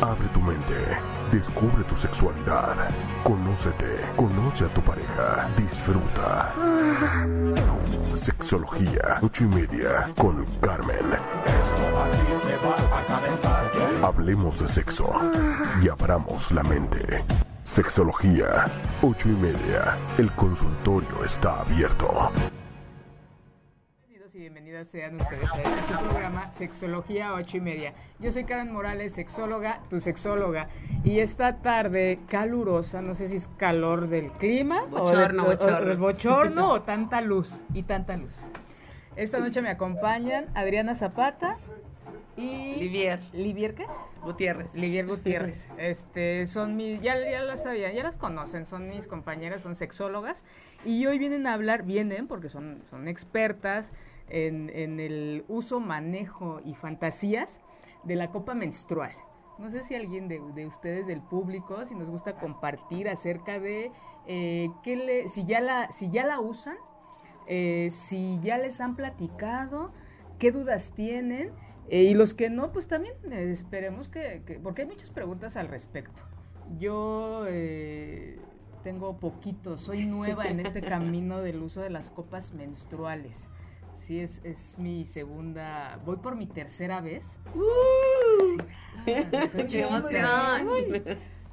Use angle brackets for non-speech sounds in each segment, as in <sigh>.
Abre tu mente, descubre tu sexualidad, conócete, conoce a tu pareja, disfruta. Sexología, ocho y media, con Carmen. Hablemos de sexo y abramos la mente. Sexología, ocho y media, el consultorio está abierto. Bienvenidas sean ustedes a este su programa Sexología 8 y media. Yo soy Karen Morales, sexóloga, tu sexóloga. Y esta tarde calurosa, no sé si es calor del clima Bochorno, o, de- bochorno. o bochorno <laughs> o tanta luz y tanta luz. Esta noche me acompañan Adriana Zapata y Livier Livier qué? Gutiérrez. Livier <laughs> Gutiérrez. Este, son mis, ya, ya las sabían, ya las conocen, son mis compañeras, son sexólogas. Y hoy vienen a hablar, vienen porque son, son expertas en, en el uso, manejo y fantasías de la copa menstrual. No sé si alguien de, de ustedes del público, si nos gusta compartir acerca de eh, qué le, si ya la, si ya la usan, eh, si ya les han platicado, qué dudas tienen. eh, y los que no, pues también eh, esperemos que, que- porque hay muchas preguntas al respecto. Yo tengo poquito, soy nueva en este <laughs> camino del uso de las copas menstruales. Sí, es, es mi segunda, voy por mi tercera vez. Sí. Ah, soy <laughs> ¡Qué chiquita. emoción!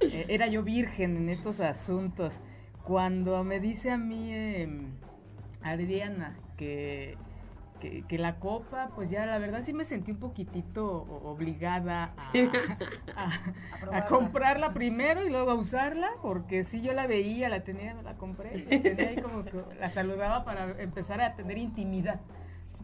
Eh, era yo virgen en estos asuntos. Cuando me dice a mí em, Adriana que, que, que la copa, pues ya la verdad sí me sentí un poquitito obligada a, <laughs> a- a comprarla primero y luego a usarla, porque sí yo la veía, la tenía, la compré, la tenía ahí como que la saludaba para empezar a tener intimidad.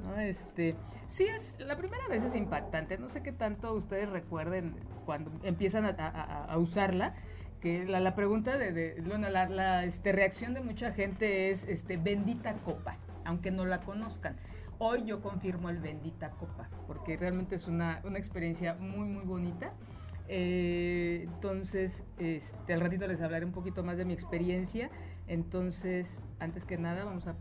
¿No? Este, sí es, la primera vez es impactante, no sé qué tanto ustedes recuerden cuando empiezan a, usarla, que la, la pregunta de, de- bueno, la, la, este, reacción de mucha gente es, este, bendita copa, aunque no la conozcan. Hoy yo confirmo el bendita copa, porque realmente es una, una experiencia muy, muy bonita. Eh, entonces, este, al ratito les hablaré un poquito más de mi experiencia. Entonces, antes que nada, vamos a...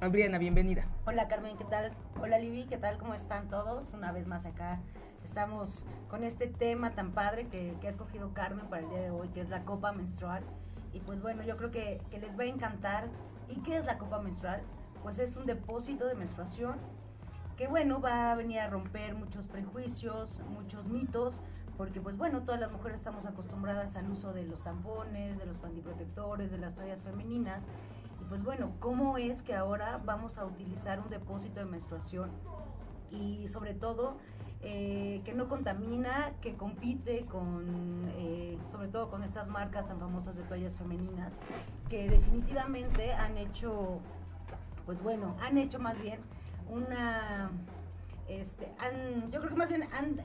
Adriana, bienvenida. Hola Carmen, ¿qué tal? Hola Libby, ¿qué tal? ¿Cómo están todos? Una vez más acá estamos con este tema tan padre que, que ha escogido Carmen para el día de hoy, que es la copa menstrual. Y pues bueno, yo creo que, que les va a encantar. ¿Y qué es la copa menstrual? Pues es un depósito de menstruación que bueno, va a venir a romper muchos prejuicios, muchos mitos, porque pues bueno, todas las mujeres estamos acostumbradas al uso de los tampones, de los pantiprotectores, de las toallas femeninas. Pues bueno, ¿cómo es que ahora vamos a utilizar un depósito de menstruación? Y sobre todo, eh, que no contamina, que compite con, eh, sobre todo con estas marcas tan famosas de toallas femeninas, que definitivamente han hecho, pues bueno, han hecho más bien una, este, han, yo creo que más bien han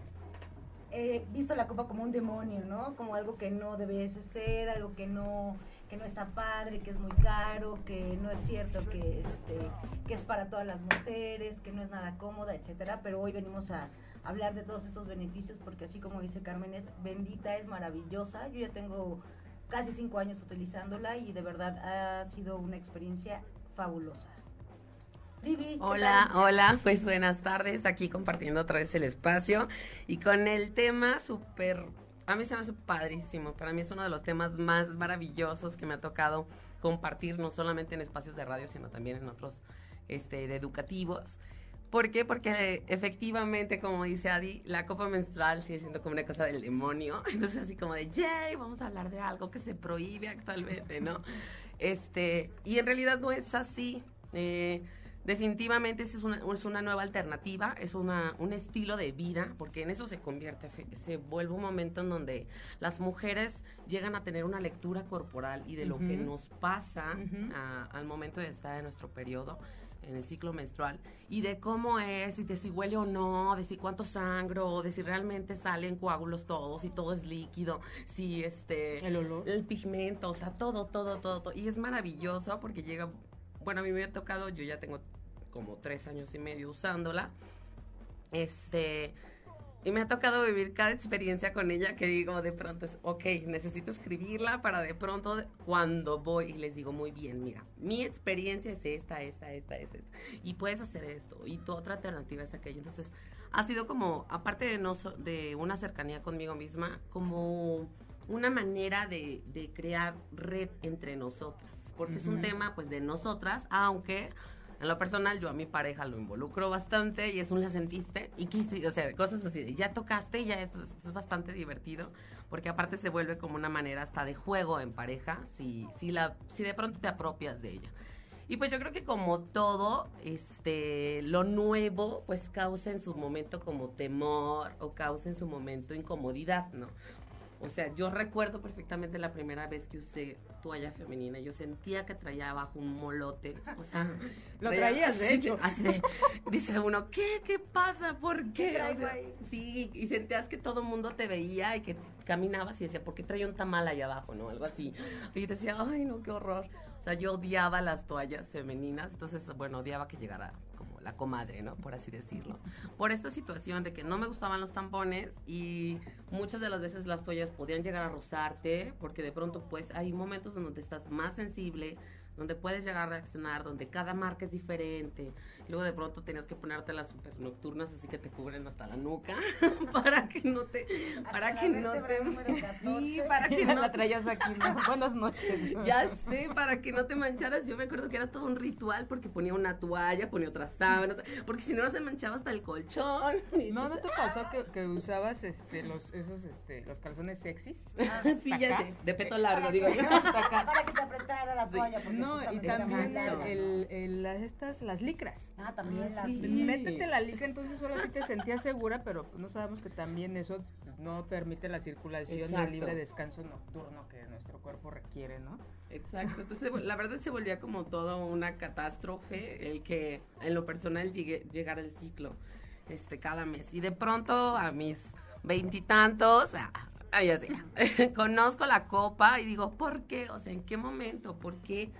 eh, visto la copa como un demonio, ¿no? Como algo que no debe ser, algo que no, que no está padre, que es muy caro, que no es cierto que, este, que es para todas las mujeres, que no es nada cómoda, etcétera. Pero hoy venimos a hablar de todos estos beneficios porque así como dice Carmen, es bendita, es maravillosa. Yo ya tengo casi cinco años utilizándola y de verdad ha sido una experiencia fabulosa. Vivi, ¿qué Hola, tal? hola, pues buenas tardes, aquí compartiendo otra vez el espacio y con el tema súper, a mí se me hace padrísimo, para mí es uno de los temas más maravillosos que me ha tocado compartir, no solamente en espacios de radio, sino también en otros este, de educativos. ¿Por qué? Porque efectivamente, como dice Adi, la copa menstrual sigue siendo como una cosa del demonio. <laughs> Entonces, así como de, yay, vamos a hablar de algo que se prohíbe actualmente, ¿no? Este, y en realidad no es así. Eh, definitivamente es una, es una nueva alternativa, es una, un estilo de vida, porque en eso se convierte, se vuelve un momento en donde las mujeres llegan a tener una lectura corporal y de lo que nos pasa a- al momento de estar en nuestro periodo en el ciclo menstrual y de cómo es, y de si huele o no, de si cuánto sangro, de si realmente salen coágulos todos, si todo es líquido, si este El olor. el pigmento, o sea, todo, todo, todo, todo. Y es maravilloso porque llega, bueno, a mí me ha tocado, yo ya tengo como tres años y medio usándola. Este, y me ha tocado vivir cada experiencia con ella que digo de pronto es, ok, necesito escribirla para de pronto cuando voy y les digo muy bien, mira, mi experiencia es esta, esta, esta, esta, esta y puedes hacer esto y tu otra alternativa es aquello. Entonces, ha sido como, aparte de, no, de una cercanía conmigo misma, como una manera de, de crear red entre nosotras, porque es un tema pues de nosotras, aunque en lo personal, yo a mi pareja lo involucro bastante y es un la sentiste y quise, o sea, cosas así, ya tocaste y ya es, es, bastante divertido, porque aparte se vuelve como una manera hasta de juego en pareja, si, si, la, si de pronto te apropias de ella. Y pues yo creo que como todo, este, lo nuevo, pues causa en su momento como temor o causa en su momento incomodidad, ¿no? O sea, yo recuerdo perfectamente la primera vez que usé toalla femenina. Yo sentía que traía abajo un molote. O sea, lo traías, de hecho. Así de, dice uno, ¿qué? ¿Qué pasa? ¿Por qué? sí, y sentías que todo el mundo te veía y que caminabas y decía, ¿por qué traía un tamal allá abajo? ¿No? Algo así. Y decía, ay, no, qué horror. O sea, yo odiaba las toallas femeninas. Entonces, bueno, odiaba que llegara la comadre, ¿no? Por así decirlo. Por esta situación de que no me gustaban los tampones y muchas de las veces las toallas podían llegar a rozarte porque de pronto pues hay momentos en donde estás más sensible, donde puedes llegar a reaccionar, donde cada marca es diferente. Luego de pronto tenías que ponerte las super nocturnas así que te cubren hasta la nuca <laughs> para que no te para que no te sí, para que no <laughs> la traías aquí. Buenas noches. Ya sé, para que no te mancharas. Yo me acuerdo que era todo un ritual porque ponía una toalla, ponía otras sábanas, porque si no no se manchaba hasta el colchón. <laughs> No, no te pasó que, que usabas este los esos este los calzones sexys? Ah, sí, ya sé, de peto largo, digo yo. Para que te apretara la toalla. No, y también el, el, las, estas, las licras. Ah, también ah, las Métete la licra, entonces solo sí te sentías segura, pero no sabemos que también eso no permite la circulación y el libre descanso nocturno que nuestro cuerpo requiere, ¿no? Exacto, entonces la verdad se volvía como toda una catástrofe el que en lo personal llegue, llegara el ciclo este cada mes. Y de pronto a mis veintitantos, ah, Ay, así. <laughs> Conozco la copa y digo, ¿por qué? O sea, ¿en qué momento? ¿Por qué?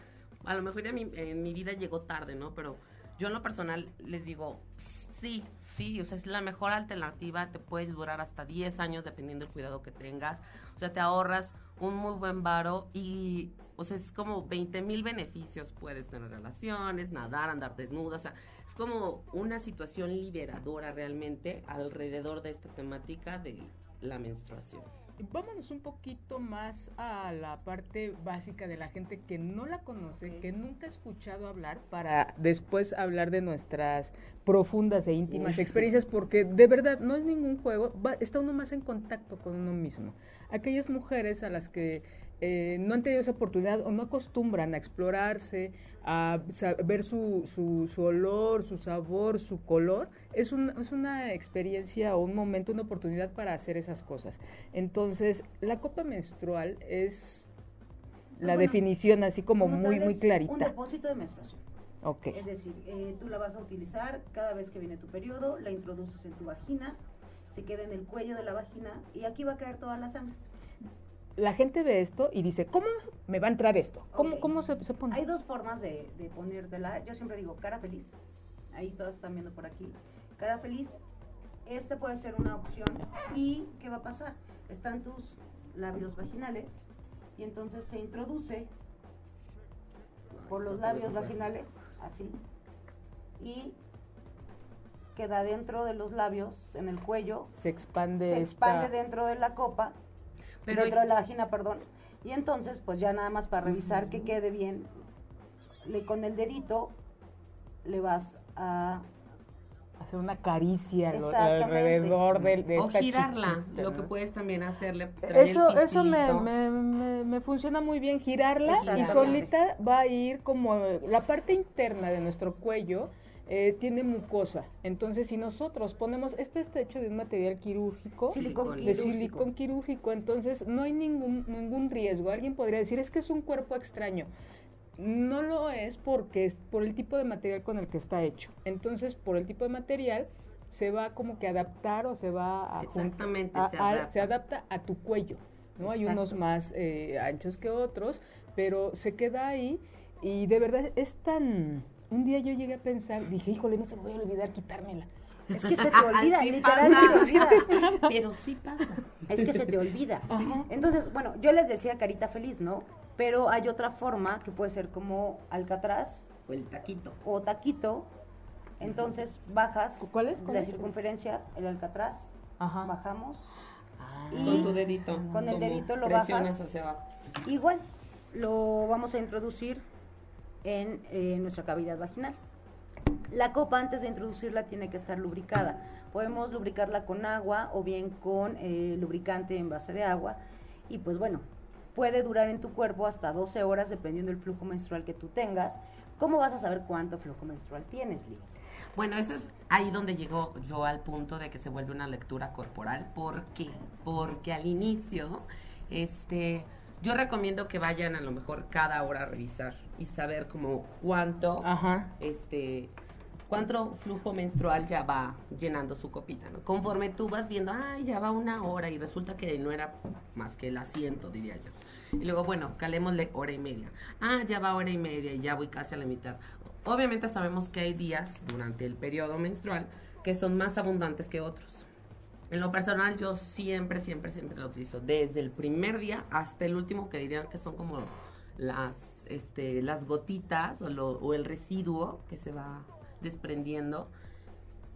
A lo mejor en mi, vida llegó tarde, ¿no? Pero yo en lo personal les digo, sí, sí, o sea, es la mejor alternativa, te puedes durar hasta 10 años dependiendo del cuidado que tengas, o sea, te ahorras un muy buen varo y, o sea, es como 20 mil beneficios, puedes tener relaciones, nadar, andar desnuda, o sea, es como una situación liberadora realmente alrededor de esta temática de la menstruación vámonos un poquito más a la parte básica de la gente que no la conoce, que nunca ha escuchado hablar, para después hablar de nuestras profundas e íntimas experiencias, porque de verdad no es ningún juego, está uno más en contacto con uno mismo. Aquellas mujeres a las que eh, no han tenido esa oportunidad o no acostumbran a explorarse, a ver su, su, olor, su sabor, su color, es, es una experiencia o un momento, una oportunidad para hacer esas cosas. Entonces, la copa menstrual es la definición así como muy, muy clarita. Un depósito de menstruación. Okay. Es decir, eh, tú la vas a utilizar cada vez que viene tu periodo, la introduces en tu vagina, se queda en el cuello de la vagina y aquí va a caer toda la sangre la gente ve esto y dice, ¿cómo me va a entrar esto? ¿Cómo, cómo se, pone? Hay dos formas de, de ponértela. Yo siempre digo cara feliz. Ahí todos están viendo por aquí. Cara feliz. Este puede ser una opción. ¿Y qué va a pasar? Están tus labios vaginales y entonces se introduce por los labios vaginales, así, y queda dentro de los labios, en el cuello. Se expande. Se expande dentro de la copa dentro de la vagina, perdón. Y entonces, pues ya nada más para revisar que quede bien, le, con el dedito le vas a hacer una caricia alrededor de, de o girarla, lo que puedes también hacerle. Eso, eso me, me, me, funciona muy bien, girarla y solita va a ir como la parte interna de nuestro cuello eh, tiene mucosa. Entonces, si nosotros ponemos, este está hecho de un material quirúrgico, de silicón quirúrgico, entonces no hay ningún, ningún riesgo. Alguien podría decir, es que es un cuerpo extraño. No lo es porque es por el tipo de material con el que está hecho. Entonces, por el tipo de material, se va como que adaptar o se va a... Exactamente, se, adapta. A, tu cuello. ¿no? Hay unos más eh, anchos que otros, pero se queda ahí y de verdad es tan un día yo llegué a pensar, dije, híjole, no se me voy a olvidar quitármela. Es que se te <laughs> olvida, Sí literal, pasa. se te olvida. <laughs> <laughs> Pero sí pasa. Es que se te olvida. Ajá. Entonces, bueno, yo les decía carita feliz, ¿no? Pero hay otra forma que puede ser como alcatraz O el taquito. o taquito. Entonces bajas ¿Cuál es? ¿Cuál la es? circunferencia, el alcatraz, Ajá. bajamos. Ah. Y- Con tu dedito. Con el dedito lo bajas. hacia abajo. Igual lo vamos a introducir en eh, nuestra cavidad vaginal. La copa antes de introducirla tiene que estar lubricada. Podemos lubricarla con agua o bien con eh, lubricante en base de agua. Y pues bueno, puede durar en tu cuerpo hasta 12 horas dependiendo del flujo menstrual que tú tengas. ¿Cómo vas a saber cuánto flujo menstrual tienes, Lee? Bueno, eso es ahí donde llegó yo al punto de que se vuelve una lectura corporal. ¿Por qué? Porque al inicio, este, yo recomiendo que vayan a lo mejor cada hora a revisar y saber como cuánto, Ajá. este, cuánto flujo menstrual ya va llenando su copita, ¿no? Conforme tú vas viendo, ay, ya va una hora y resulta que no era más que el asiento, diría yo. Y luego, bueno, calémosle hora y media. Ah, ya va hora y media y ya voy casi a la mitad. Obviamente sabemos que hay días durante el periodo menstrual que son más abundantes que otros. En lo personal, yo siempre, siempre, siempre lo utilizo. Desde el primer día hasta el último, que dirían que son como las, este, las gotitas o, o el residuo que se va desprendiendo.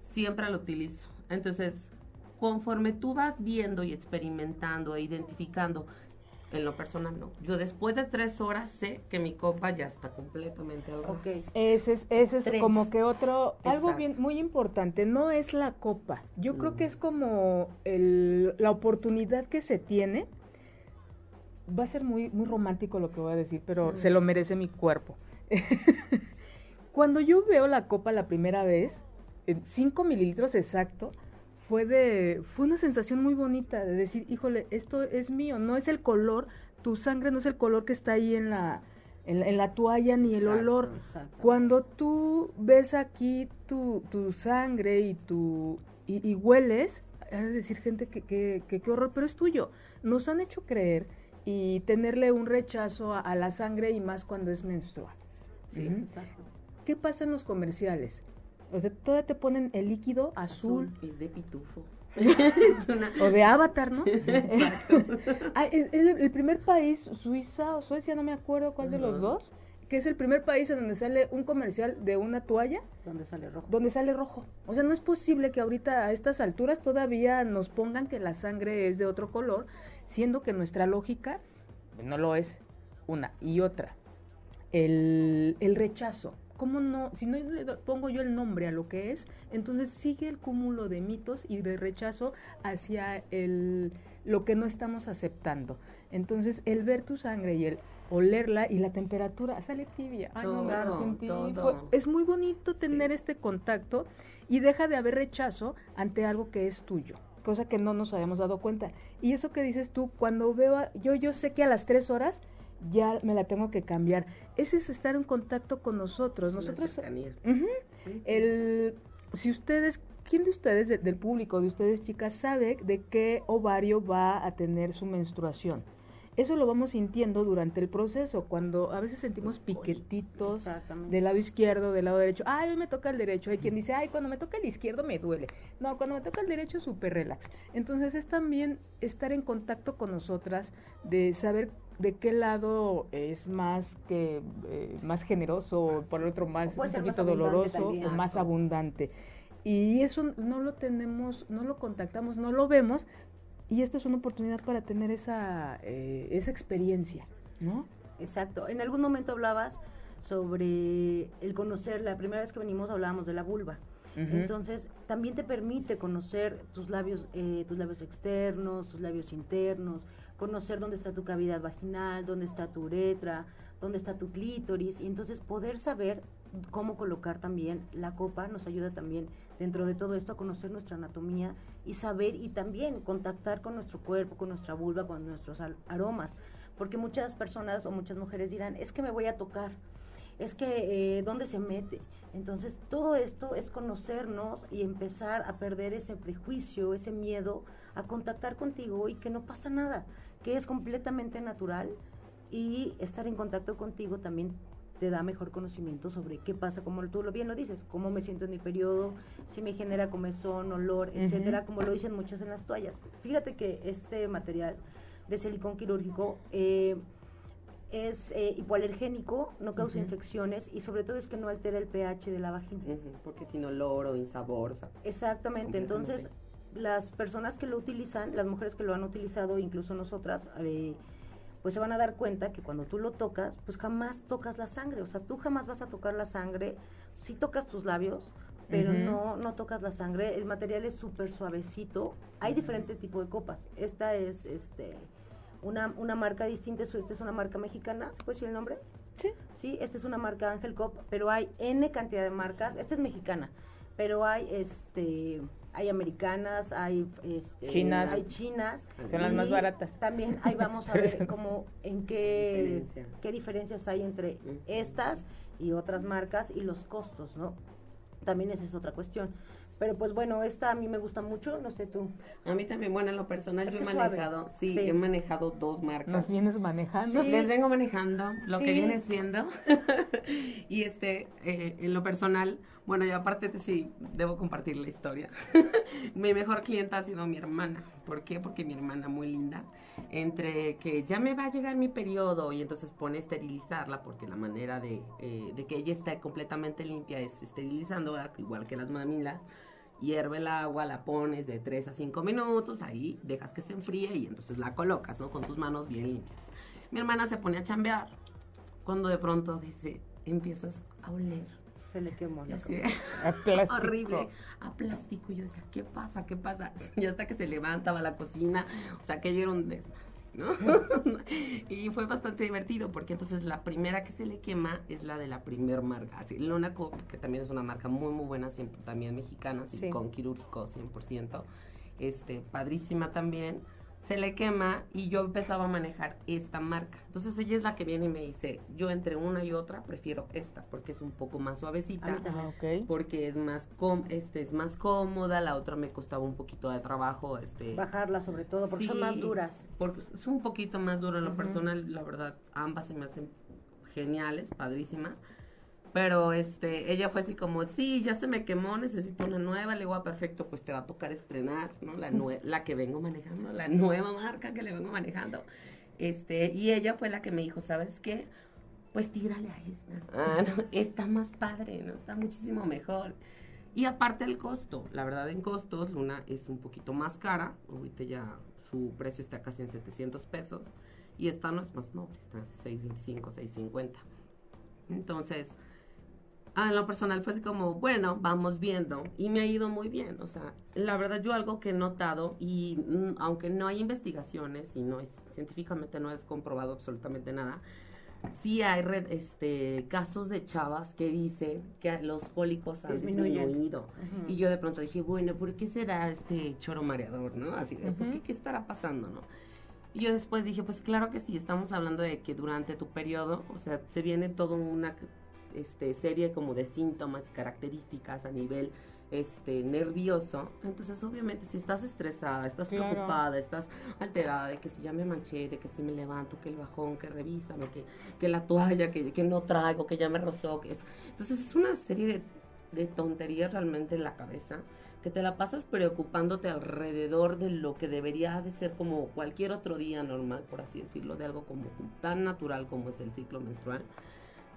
Siempre lo utilizo. Entonces, conforme tú vas viendo y experimentando e identificando, en lo personal no. Yo después de tres horas sé que mi copa ya está completamente al Ok. revés. Ese es, ese es Tres. como que otro, algo Exacto. bien, muy importante, no es la copa. Yo creo que es como el- la oportunidad que se tiene. Va a ser muy, muy romántico lo que voy a decir, pero se lo merece mi cuerpo. <laughs> Cuando yo veo la copa la primera vez, en 5 mililitros exacto, fue de, fue una sensación muy bonita de decir, híjole, esto es mío, no es el color, tu sangre no es el color que está ahí en la, en la, en la toalla ni el Exacto. olor. Exacto. Cuando tú ves aquí tu, tu sangre y tu y, y hueles, de decir gente que, que, que qué horror, pero es tuyo. Nos han hecho creer y tenerle un rechazo a, a la sangre y más cuando es menstrual. Sí. Exacto. ¿Qué pasa en los comerciales? O sea, todavía te ponen el líquido azul, Es de pitufo. <laughs> es una... o de avatar, ¿no? <laughs> Ah, <laughs> es, es el, primer país, Suiza o Suecia, no me acuerdo cuál de los dos, que es el primer país en donde sale un comercial de una toalla ¿Dónde sale rojo? donde sale rojo. O sea, no es posible que ahorita a estas alturas todavía nos pongan que la sangre es de otro color, siendo que nuestra lógica no lo es. Una y otra. El, el rechazo. ¿Cómo no? Si no le pongo yo el nombre a lo que es, entonces sigue el cúmulo de mitos y de rechazo hacia el, lo que no estamos aceptando. Entonces, el ver tu sangre y el olerla y la temperatura sale tibia. Ay, Todo, todo. Es muy bonito tener este contacto y deja de haber rechazo ante algo que es tuyo, cosa que no nos habíamos dado cuenta. Y eso que dices tú, cuando veo, a- yo, yo sé que a las tres horas ya me la tengo que cambiar. Ese es estar en contacto con nosotros. Nosotros, cercanía. Ujú. el, si ustedes, ¿quién de ustedes, de- del público, de ustedes chicas, sabe de qué ovario va a tener su menstruación? Eso lo vamos sintiendo durante el proceso, cuando a veces sentimos piquetitos del lado izquierdo, del lado derecho. Ay, hoy me toca el derecho. Hay quien dice, ay, cuando me toca el izquierdo me duele. No, cuando me toca el derecho, súper relax. Entonces es también estar en contacto con nosotras, de saber de qué lado es más que eh, más generoso, o por el otro más puede un más poquito doloroso también. o más abundante. Y eso no lo tenemos, no lo contactamos, no lo vemos. Y esta es una oportunidad para tener esa, eh, esa experiencia, ¿no? Exacto. En algún momento hablabas sobre el conocer, la primera vez que venimos hablábamos de la vulva. Entonces, también te permite conocer tus labios, eh, tus labios externos, tus labios internos, conocer dónde está tu cavidad vaginal, dónde está tu uretra, dónde está tu clítoris, y entonces poder saber cómo colocar también la copa nos ayuda también dentro de todo esto a conocer nuestra anatomía y saber y también contactar con nuestro cuerpo, con nuestra vulva, con nuestros aromas, porque muchas personas o muchas mujeres dirán, es que me voy a tocar, es que eh, dónde se mete. Entonces, todo esto es conocernos y empezar a perder ese prejuicio, ese miedo a contactar contigo y que no pasa nada, que es completamente natural y estar en contacto contigo también te da mejor conocimiento sobre qué pasa, como tú lo bien lo dices, cómo me siento en mi periodo, si me genera comezón, olor, etcétera, como lo dicen muchas en las toallas. Fíjate que este material de silicón quirúrgico eh, es eh, hipoalergénico, no causa infecciones y sobre todo es que no altera el pH de la vagina. porque sin olor o insabor. Exactamente, entonces las personas que lo utilizan, las mujeres que lo han utilizado, incluso nosotras, eh, pues se van a dar cuenta que cuando tú lo tocas, pues jamás tocas la sangre, o sea, tú jamás vas a tocar la sangre, sí tocas tus labios, pero no, no tocas la sangre, el material es súper suavecito, hay diferentes tipos de copas, esta es este una, una marca distinta, esta es una marca mexicana, ¿se puede decir el nombre? Sí. Sí, esta es una marca Ángel Cop, pero hay N cantidad de marcas, esta es mexicana, pero hay este hay americanas, hay este, chinas, hay chinas. Son las más baratas. También ahí vamos a <laughs> ver cómo, en qué, qué diferencias hay entre estas y otras marcas y los costos, ¿no? También esa es otra cuestión. Pero pues bueno, esta a mí me gusta mucho, no sé tú. A mí también, bueno, en lo personal yo he manejado, sí, he manejado dos marcas. ¿Nos vienes manejando? Les vengo manejando lo que viene siendo. <laughs> y este, eh, en lo personal, bueno, y aparte sí, debo compartir la historia. <laughs> mi mejor clienta ha sido mi hermana. ¿Por qué? Porque mi hermana muy linda, entre que ya me va a llegar mi periodo y entonces pone esterilizarla, porque la manera de, eh, de que ella esté completamente limpia es esterilizando, igual que las mamilas hierve el agua, la pones de 3 a 5 minutos, ahí dejas que se enfríe y entonces la colocas, ¿no? Con tus manos bien limpias. Mi hermana se pone a chambear, cuando de pronto dice, empiezas a oler. Se le quemó la A plástico. Horrible. A plástico. Y yo decía, ¿qué pasa? ¿Qué pasa? <laughs> Y hasta que se levanta, va a la cocina. O sea, que era un desmadre. <laughs> y fue bastante divertido porque entonces la primera que se le quema es la de la primer marca, así, Luna que también es una marca muy muy buena, siempre, también mexicana, con quirúrgico 100%, este, padrísima también se le quema y yo empezaba a manejar esta marca. Entonces ella es la que viene y me dice, yo entre una y otra prefiero esta porque es un poco más suavecita, ah, porque es más com este es más cómoda, la otra me costaba un poquito de trabajo, este bajarla sobre todo porque son más duras. Porque es un poquito más dura en lo personal, la verdad, ambas se me hacen geniales, padrísimas pero este, ella fue así como, sí, ya se me quemó, necesito una nueva. Le digo, ah, perfecto, pues te va a tocar estrenar, ¿no? La, la que vengo manejando, la nueva marca que le vengo manejando. Este, y ella fue la que me dijo, ¿sabes qué? Pues tírale a esta. Ah, <laughs> está más padre, ¿no? Está muchísimo mejor. Y aparte el costo, la verdad en costos, Luna es un poquito más cara. Ahorita ya su precio está casi en 700 pesos. Y esta no es más noble, está en 625, 650. Entonces, en lo personal fue así como, bueno, vamos viendo. Y me ha ido muy bien. O sea, la verdad yo algo que he notado, y mm, aunque no hay investigaciones y no es, científicamente no es comprobado absolutamente nada, sí hay este, casos de chavas que dicen que los cólicos han disminuido. Y yo de pronto dije, bueno, ¿por qué se da este choro mareador, no? Así de, ¿por qué, qué estará pasando, no? Y yo después dije, pues claro que sí, estamos hablando de que durante tu periodo, o sea, se viene todo una este, serie como de síntomas y características a nivel este nervioso, entonces obviamente si estás estresada, estás preocupada, estás alterada de que si ya me manché, de que si me levanto, que el bajón, que revísame, que, que la toalla, que, que no traigo, que ya me rozó, que eso. Entonces es una serie de, de tonterías realmente en la cabeza que te la pasas preocupándote alrededor de lo que debería de ser como cualquier otro día normal, por así decirlo, de algo como tan natural como es el ciclo menstrual.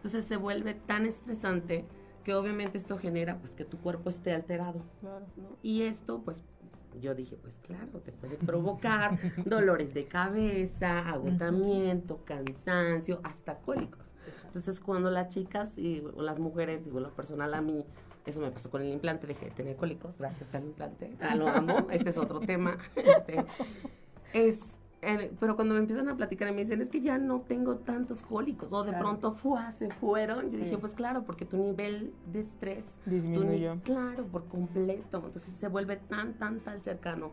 Entonces se vuelve tan estresante que obviamente esto genera pues que tu cuerpo esté alterado. Y esto pues yo dije, pues claro, te puede <laughs> provocar dolores de cabeza, agotamiento, cansancio, hasta cólicos. Entonces, cuando las chicas y, o las mujeres, digo, lo personal a mí, eso me pasó con el implante, dejé de tener cólicos gracias al implante. Ah, lo amo, este es otro tema. <laughs> Este, es pero cuando me empiezan a platicar y me dicen, es que ya no tengo tantos cólicos, o de pronto fue, se fueron, yo dije, pues claro, porque tu nivel de estrés disminuyó. claro, por completo. Entonces se vuelve tan, tan, tan cercano.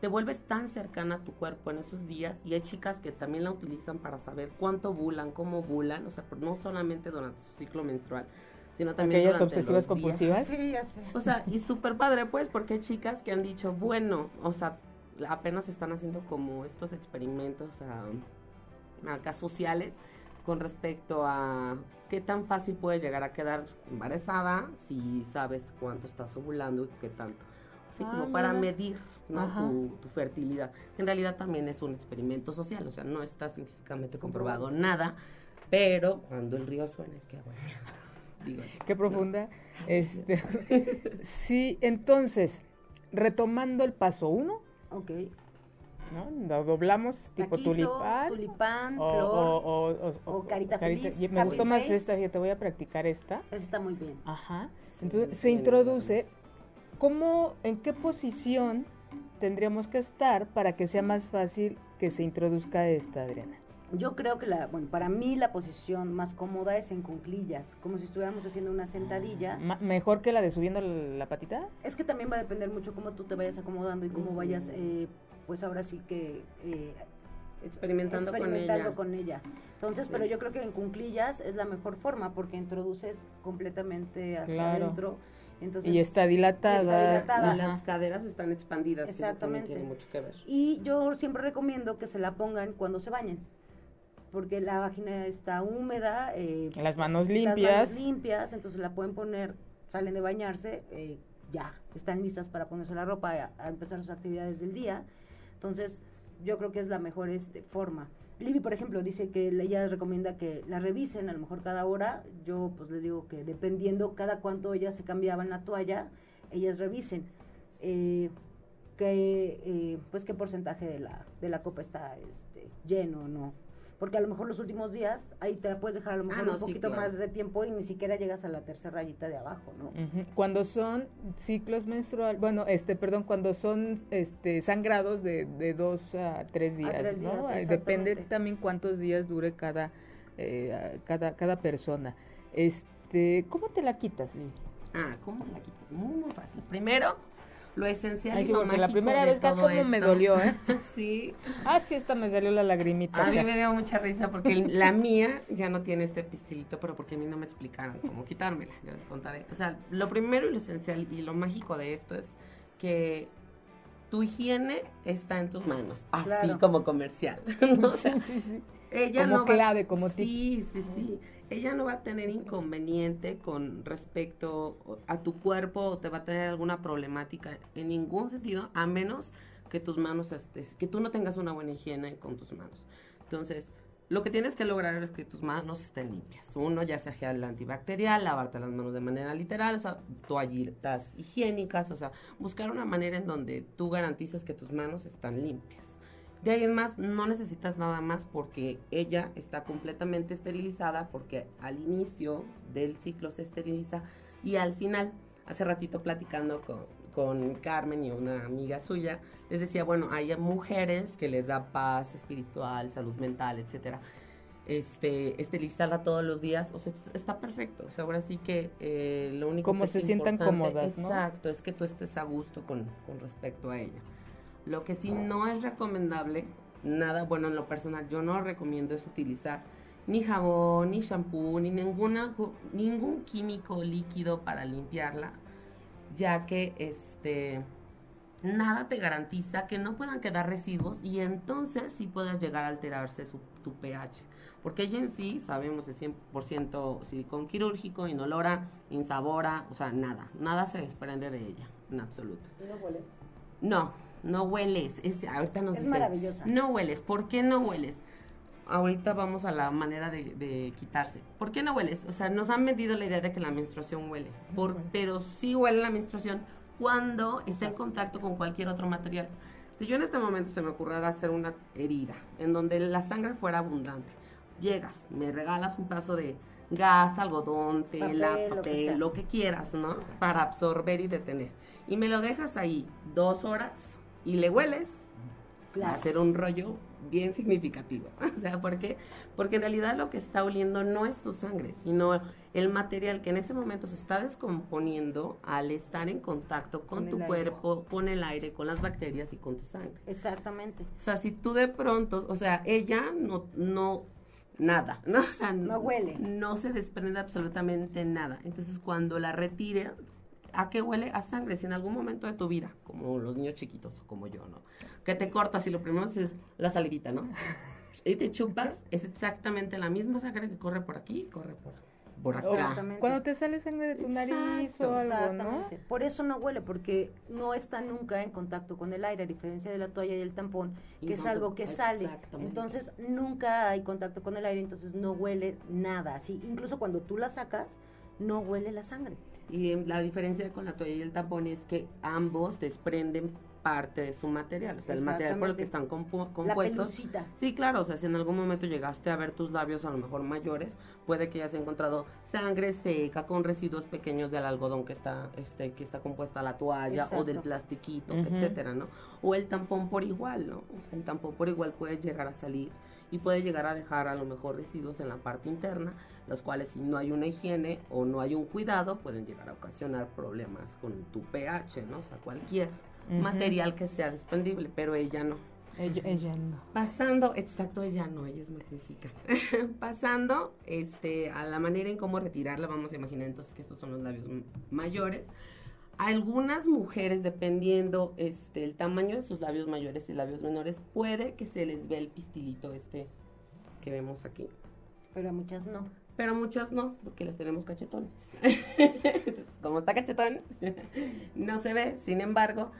Te vuelves tan cercana a tu cuerpo en esos días y hay chicas que también la utilizan para saber cuánto bulan, cómo bulan, o sea, no solamente durante su ciclo menstrual, sino también Aquellas obsesivas compulsivas. Sí, ya sé. O sea, y súper padre pues porque hay chicas que han dicho, bueno, o sea, apenas están haciendo como estos experimentos a, acá sociales con respecto a qué tan fácil puede llegar a quedar embarazada si sabes cuánto estás ovulando y qué tanto. Así Ah, como para mira. medir ¿no? Tu, tu fertilidad. En realidad también es un experimento social, o sea, no está científicamente comprobado nada, pero cuando el río suena es que agua. <laughs> Digo, Qué profunda. <laughs> Este, <laughs> sí, entonces, retomando el paso uno, Ok. ¿no? Lo doblamos tipo Taquito, tulipán. tulipán, o, flor. o- o- o- o carita feliz, Me gustó más face. esta, fíjate, voy a practicar esta. Ese está muy bien. Ajá. Sí, Entonces se introduce. ¿cómo, en qué posición tendríamos que estar para que sea más fácil que se introduzca esta, Adriana? Yo creo que la, bueno, para mí la posición más cómoda es en cunclillas, como si estuviéramos haciendo una sentadilla. Ma- ¿Mejor que la de subiendo la patita? Es que también va a depender mucho cómo tú te vayas acomodando y cómo vayas, eh, pues ahora sí que eh, experimentando, experimentando con ella. con ella. Entonces, Sí. pero yo creo que en cunclillas es la mejor forma porque introduces completamente hacia Claro. adentro. Entonces, y está dilatada. está dilatada. Y las caderas están expandidas, que eso también Exactamente. tiene mucho que ver. Y yo siempre recomiendo que se la pongan cuando se bañen, porque la vagina está húmeda, eh, Las manos las limpias. manos limpias, entonces la pueden poner, salen de bañarse, eh, ya, están listas para ponerse la ropa a, a empezar sus actividades del día. Entonces, yo creo que es la mejor este, forma. Libby, por ejemplo, dice que ella recomienda que la revisen a lo mejor cada hora. Yo pues les digo que dependiendo cada cuánto ellas se cambiaban la toalla, ellas revisen eh, que, eh, pues qué porcentaje de la, de la copa está este, lleno o no. Porque a lo mejor los últimos días, ahí te la puedes dejar a lo mejor no, un sí, poquito claro. más de tiempo y ni siquiera llegas a la tercera rayita de abajo, ¿no? Cuando son ciclos menstruales, bueno, este, perdón, cuando son este sangrados de, de dos a tres días, tres ¿no? días, Eh, Depende también cuántos días dure cada, eh, a- cada, cada persona. Este, ¿cómo te la quitas, Lili? Ah, ¿cómo te la quitas? Muy, muy fácil. Primero, lo esencial Ay, y sí, lo porque la mágico primera de vez que todo como me esto- dolió, ¿eh? <laughs> sí. Ah, sí, esta me salió la lagrimita. A mí <laughs> me dio mucha risa porque la mía ya no tiene este pistilito, pero porque a mí no me explicaron cómo quitármela. Ya les contaré. O sea, lo primero y lo esencial y lo mágico de esto es que tu higiene está en tus manos, así Claro. como comercial. <laughs> ¿no? O sea, sí, sí, sí. ella Como no clave, va, como tip. Sí, sí, sí. Ella no va a tener inconveniente con respecto a tu cuerpo o te va a tener alguna problemática en ningún sentido, a menos que tus manos estés, que tú no tengas una buena higiene con tus manos. Entonces, lo que tienes que lograr es que tus manos estén limpias. Uno, ya sea gel antibacterial, lavarte las manos de manera literal, o sea, toallitas higiénicas, o sea, buscar una manera en donde tú garantices que tus manos están limpias. De ahí en más, no necesitas nada más porque ella está completamente esterilizada, porque al inicio del ciclo se esteriliza y al final, hace ratito platicando con, con Carmen y una amiga suya, les decía, bueno, hay mujeres que les da paz espiritual, salud mental, etcétera. Este, esterilizarla todos los días, o sea, está perfecto. O sea, ahora sí que eh, lo único Como que se es sientan cómodas, ¿no? Exacto, es que tú estés a gusto con, con respecto a ella. Lo que sí no es recomendable, nada bueno en lo personal, yo no recomiendo es utilizar ni jabón, ni shampoo, ni ninguna, ningún químico líquido para limpiarla, ya que este nada te garantiza que no puedan quedar residuos y entonces sí pueda llegar a alterarse su, tu pH. Porque ella en sí, sabemos, es 100% silicón quirúrgico, inolora, insabora, o sea, nada, nada se desprende de ella, en absoluto. ¿No hueles? No, no hueles. Es, ahorita nos Es dicen, maravillosa. No hueles. ¿Por qué no hueles? Ahorita vamos a la manera de, de quitarse. ¿Por qué no hueles? O sea, nos han vendido la idea de que la menstruación huele. Por, pero sí huele la menstruación cuando está en contacto con cualquier otro material. Si yo en este momento se me ocurriera hacer una herida en donde la sangre fuera abundante, llegas, me regalas un pedazo de gas, algodón, tela, Papel, lo que lo que quieras, ¿no? Para absorber y detener. Y me lo dejas ahí dos horas y le hueles, va Claro. a ser un rollo bien significativo. <laughs> O sea, ¿por qué? Porque en realidad lo que está oliendo no es tu sangre, sino el material que en ese momento se está descomponiendo al estar en contacto con, Con tu aire. cuerpo, con el aire, con las bacterias y con tu sangre. Exactamente. O sea, si tú de pronto, o sea, ella no, no, nada, ¿no? O sea, No huele. No se desprende absolutamente nada. Entonces, cuando la retires, ¿a qué huele? A sangre. Si en algún momento de tu vida, como los niños chiquitos o como yo, ¿no? Que te cortas y lo primero es la salivita, ¿no? <laughs> y te chupas, es exactamente la misma sangre que corre por aquí, corre por, por acá. Exactamente. Cuando te sale sangre de tu nariz o Exacto, algo, ¿no? Exactamente. Por eso no huele, porque no está nunca en contacto con el aire, a diferencia de la toalla y el tampón, Y que es algo que sale. exactamente. Entonces nunca hay contacto con el aire, entonces no huele nada. Así, incluso cuando tú la sacas, no huele la sangre. Y em, la diferencia con la toalla y el tampón es que ambos desprenden parte de su material, o sea, el material por el que están compu- La compuestos. pelucita. Sí, claro, o sea, si en algún momento llegaste a ver tus labios a lo mejor mayores, puede que hayas encontrado sangre seca con residuos pequeños del algodón que está, este, que está compuesta la toalla o del plastiquito, etcétera, ¿no? O el tampón por igual, ¿no? O sea, el tampón por igual puede llegar a salir y puede llegar a dejar a lo mejor residuos en la parte interna, los cuales si no hay una higiene o no hay un cuidado, pueden llegar a ocasionar problemas con tu pH, ¿no? O sea, cualquier material que sea desprendible, pero ella no. Ella, ella no. Pasando, exacto, ella no, ella es magnífica. <laughs> Pasando este, a la manera en cómo retirarla, vamos a imaginar entonces que estos son los labios mayores. Algunas mujeres, dependiendo este, el tamaño de sus labios mayores y labios menores, puede que se les vea el pistilito este que vemos aquí. Pero a muchas no. Pero muchas no, porque les tenemos cachetones. <laughs> Entonces, como está cachetón, <laughs> no se ve. Sin embargo,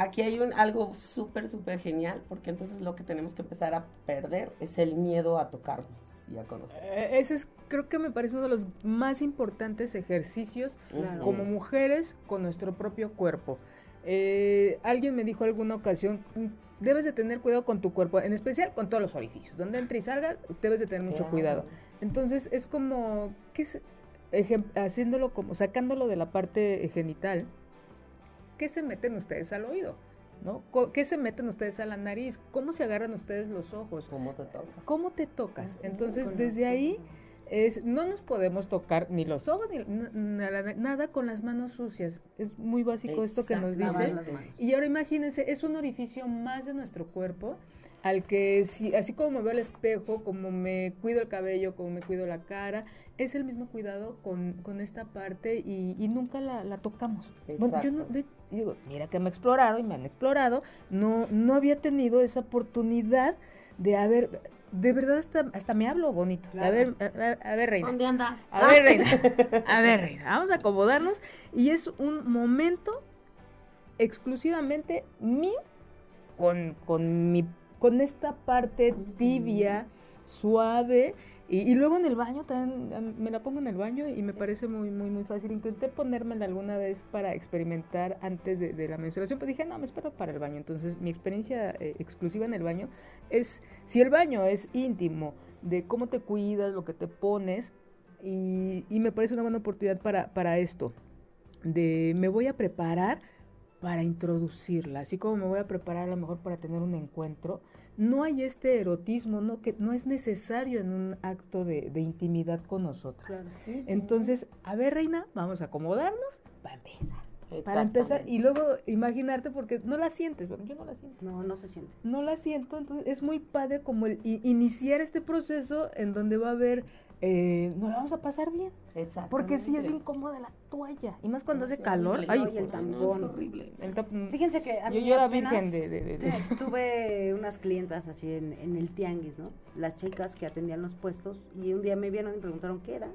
aquí hay un algo súper, súper genial, porque entonces lo que tenemos que empezar a perder es el miedo a tocarnos y a conocer. Eh, Ese es, creo que me parece uno de los más importantes ejercicios Claro. como mujeres con nuestro propio cuerpo. Eh, alguien me dijo alguna ocasión, "Mm, debes de tener cuidado con tu cuerpo, en especial con todos los orificios, donde entra y salga, debes de tener mucho Claro. cuidado. Entonces es como, ¿qué ejem- haciéndolo como, sacándolo de la parte genital, ¿qué se meten ustedes al oído? ¿No? ¿Qué se meten ustedes a la nariz? ¿Cómo se agarran ustedes los ojos? ¿Cómo te tocas? ¿Cómo te tocas? Entonces, desde ahí es no nos podemos tocar ni los ojos ni nada, nada con las manos sucias. Es muy básico esto que nos dices. Y ahora imagínense, es un orificio más de nuestro cuerpo al que si, así como me veo al espejo, como me cuido el cabello, como me cuido la cara, es el mismo cuidado con, con esta parte y, y nunca la, la tocamos. Bueno, yo no, Exacto. de- digo, mira que me he explorado y me han explorado, no, no había tenido esa oportunidad de haber, de verdad hasta, hasta me hablo bonito. A ver, a, a- a ver, Reina. ¿Dónde andas? A ver, Reina. <laughs> A ver, Reina. Vamos a acomodarnos. Y es un momento exclusivamente mío con, con, mi, con esta parte tibia, suave. Y, y luego en el baño también am, me la pongo en el baño y me parece muy, muy, muy fácil. Intenté ponérmela alguna vez para experimentar antes de, de la menstruación, pero dije, no, me espero para el baño. Entonces, mi experiencia eh, exclusiva en el baño es, si el baño es íntimo, de cómo te cuidas, lo que te pones, y, y me parece una buena oportunidad para, para esto, de me voy a preparar para introducirla, así como me voy a preparar a lo mejor para tener un encuentro, no hay este erotismo, no, que no es necesario en un acto de, de intimidad con nosotras. Claro. Entonces, a ver, reina, vamos a acomodarnos para empezar. Para empezar, y luego imaginarte, porque no la sientes, bueno, yo no la siento. No, no se siente. No la siento, entonces es muy padre como el iniciar este proceso en donde va a haber, eh, nos la vamos a pasar bien. Exacto. Porque sí es incómoda la toalla, y más cuando No, hace sí, calor. Ay, No, y el No, tampón. es horrible. el tap- Fíjense que a Yo- mí yo era virgen de- de- de- de- <laughs> tuve unas clientas así en, en el tianguis, ¿no? Las chicas que atendían los puestos y un día me vieron y me preguntaron qué era.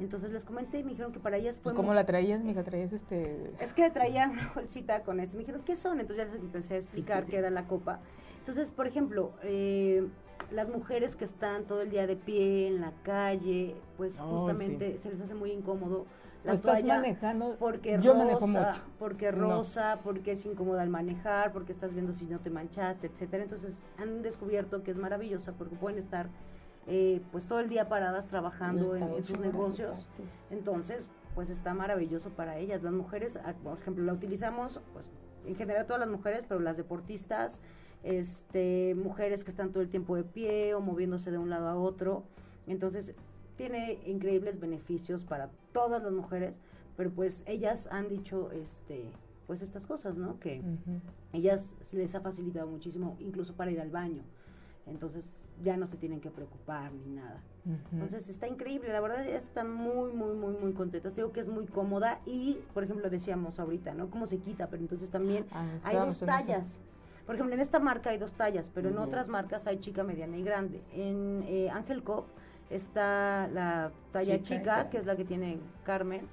Entonces les comenté y me dijeron que para ellas fue Pues, ¿Cómo muy- la traías, mija? ¿Traías este...? Es que traía una bolsita con eso. Me dijeron, ¿qué son? Entonces ya les empecé a explicar qué era la copa. Entonces, por ejemplo, eh, las mujeres que están todo el día de pie en la calle, pues Oh, justamente se les hace muy incómodo la estás toalla manejando? porque Yo manejo rosa, mucho. porque No. rosa, porque es incómoda al manejar, porque estás viendo si no te manchaste, etcétera. Entonces han descubierto que es maravillosa porque pueden estar eh, pues todo el día paradas trabajando en, sus negocios. exacto. Entonces, pues está maravilloso para ellas. Las mujeres, ah, por ejemplo, la utilizamos, pues en general todas las mujeres, pero las deportistas, este, mujeres que están todo el tiempo de pie o moviéndose de un lado a otro. Entonces, tiene increíbles beneficios para todas las mujeres, pero pues ellas han dicho, este, pues estas cosas, ¿no? Que ellas se les ha facilitado muchísimo, incluso para ir al baño. Entonces, ya no se tienen que preocupar ni nada. Ujú. Entonces está increíble, la verdad están muy, muy, muy, muy contentas. Digo que es muy cómoda y, por ejemplo, decíamos ahorita, ¿no? Cómo se quita, pero entonces también Ah, hay dos eso. Por ejemplo, en esta marca hay dos tallas, pero en otras marcas hay chica, mediana y grande. En eh, Ángel Cop está la talla Chica, que es la que tiene Carmen,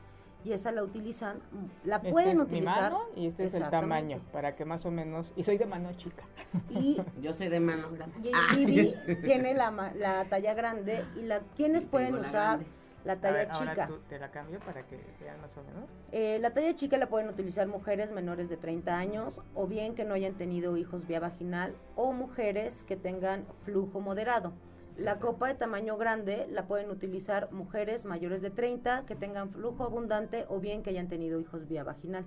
y esa la utilizan, la Este pueden es mi utilizar. mano y este es el tamaño, para que más o menos... Y soy de mano chica. Y <laughs> Yo soy de mano grande. Y Ah. Vivi <laughs> tiene la, ma- la talla grande y la quienes pueden la usar grande. La talla ver, ahora chica. tú te la cambio para que vean más o menos. Eh, la talla chica la pueden utilizar mujeres menores de 30 años o bien que no hayan tenido hijos vía vaginal o mujeres que tengan flujo moderado. La copa de tamaño grande la pueden utilizar mujeres mayores de 30 que tengan flujo abundante o bien que hayan tenido hijos vía vaginal.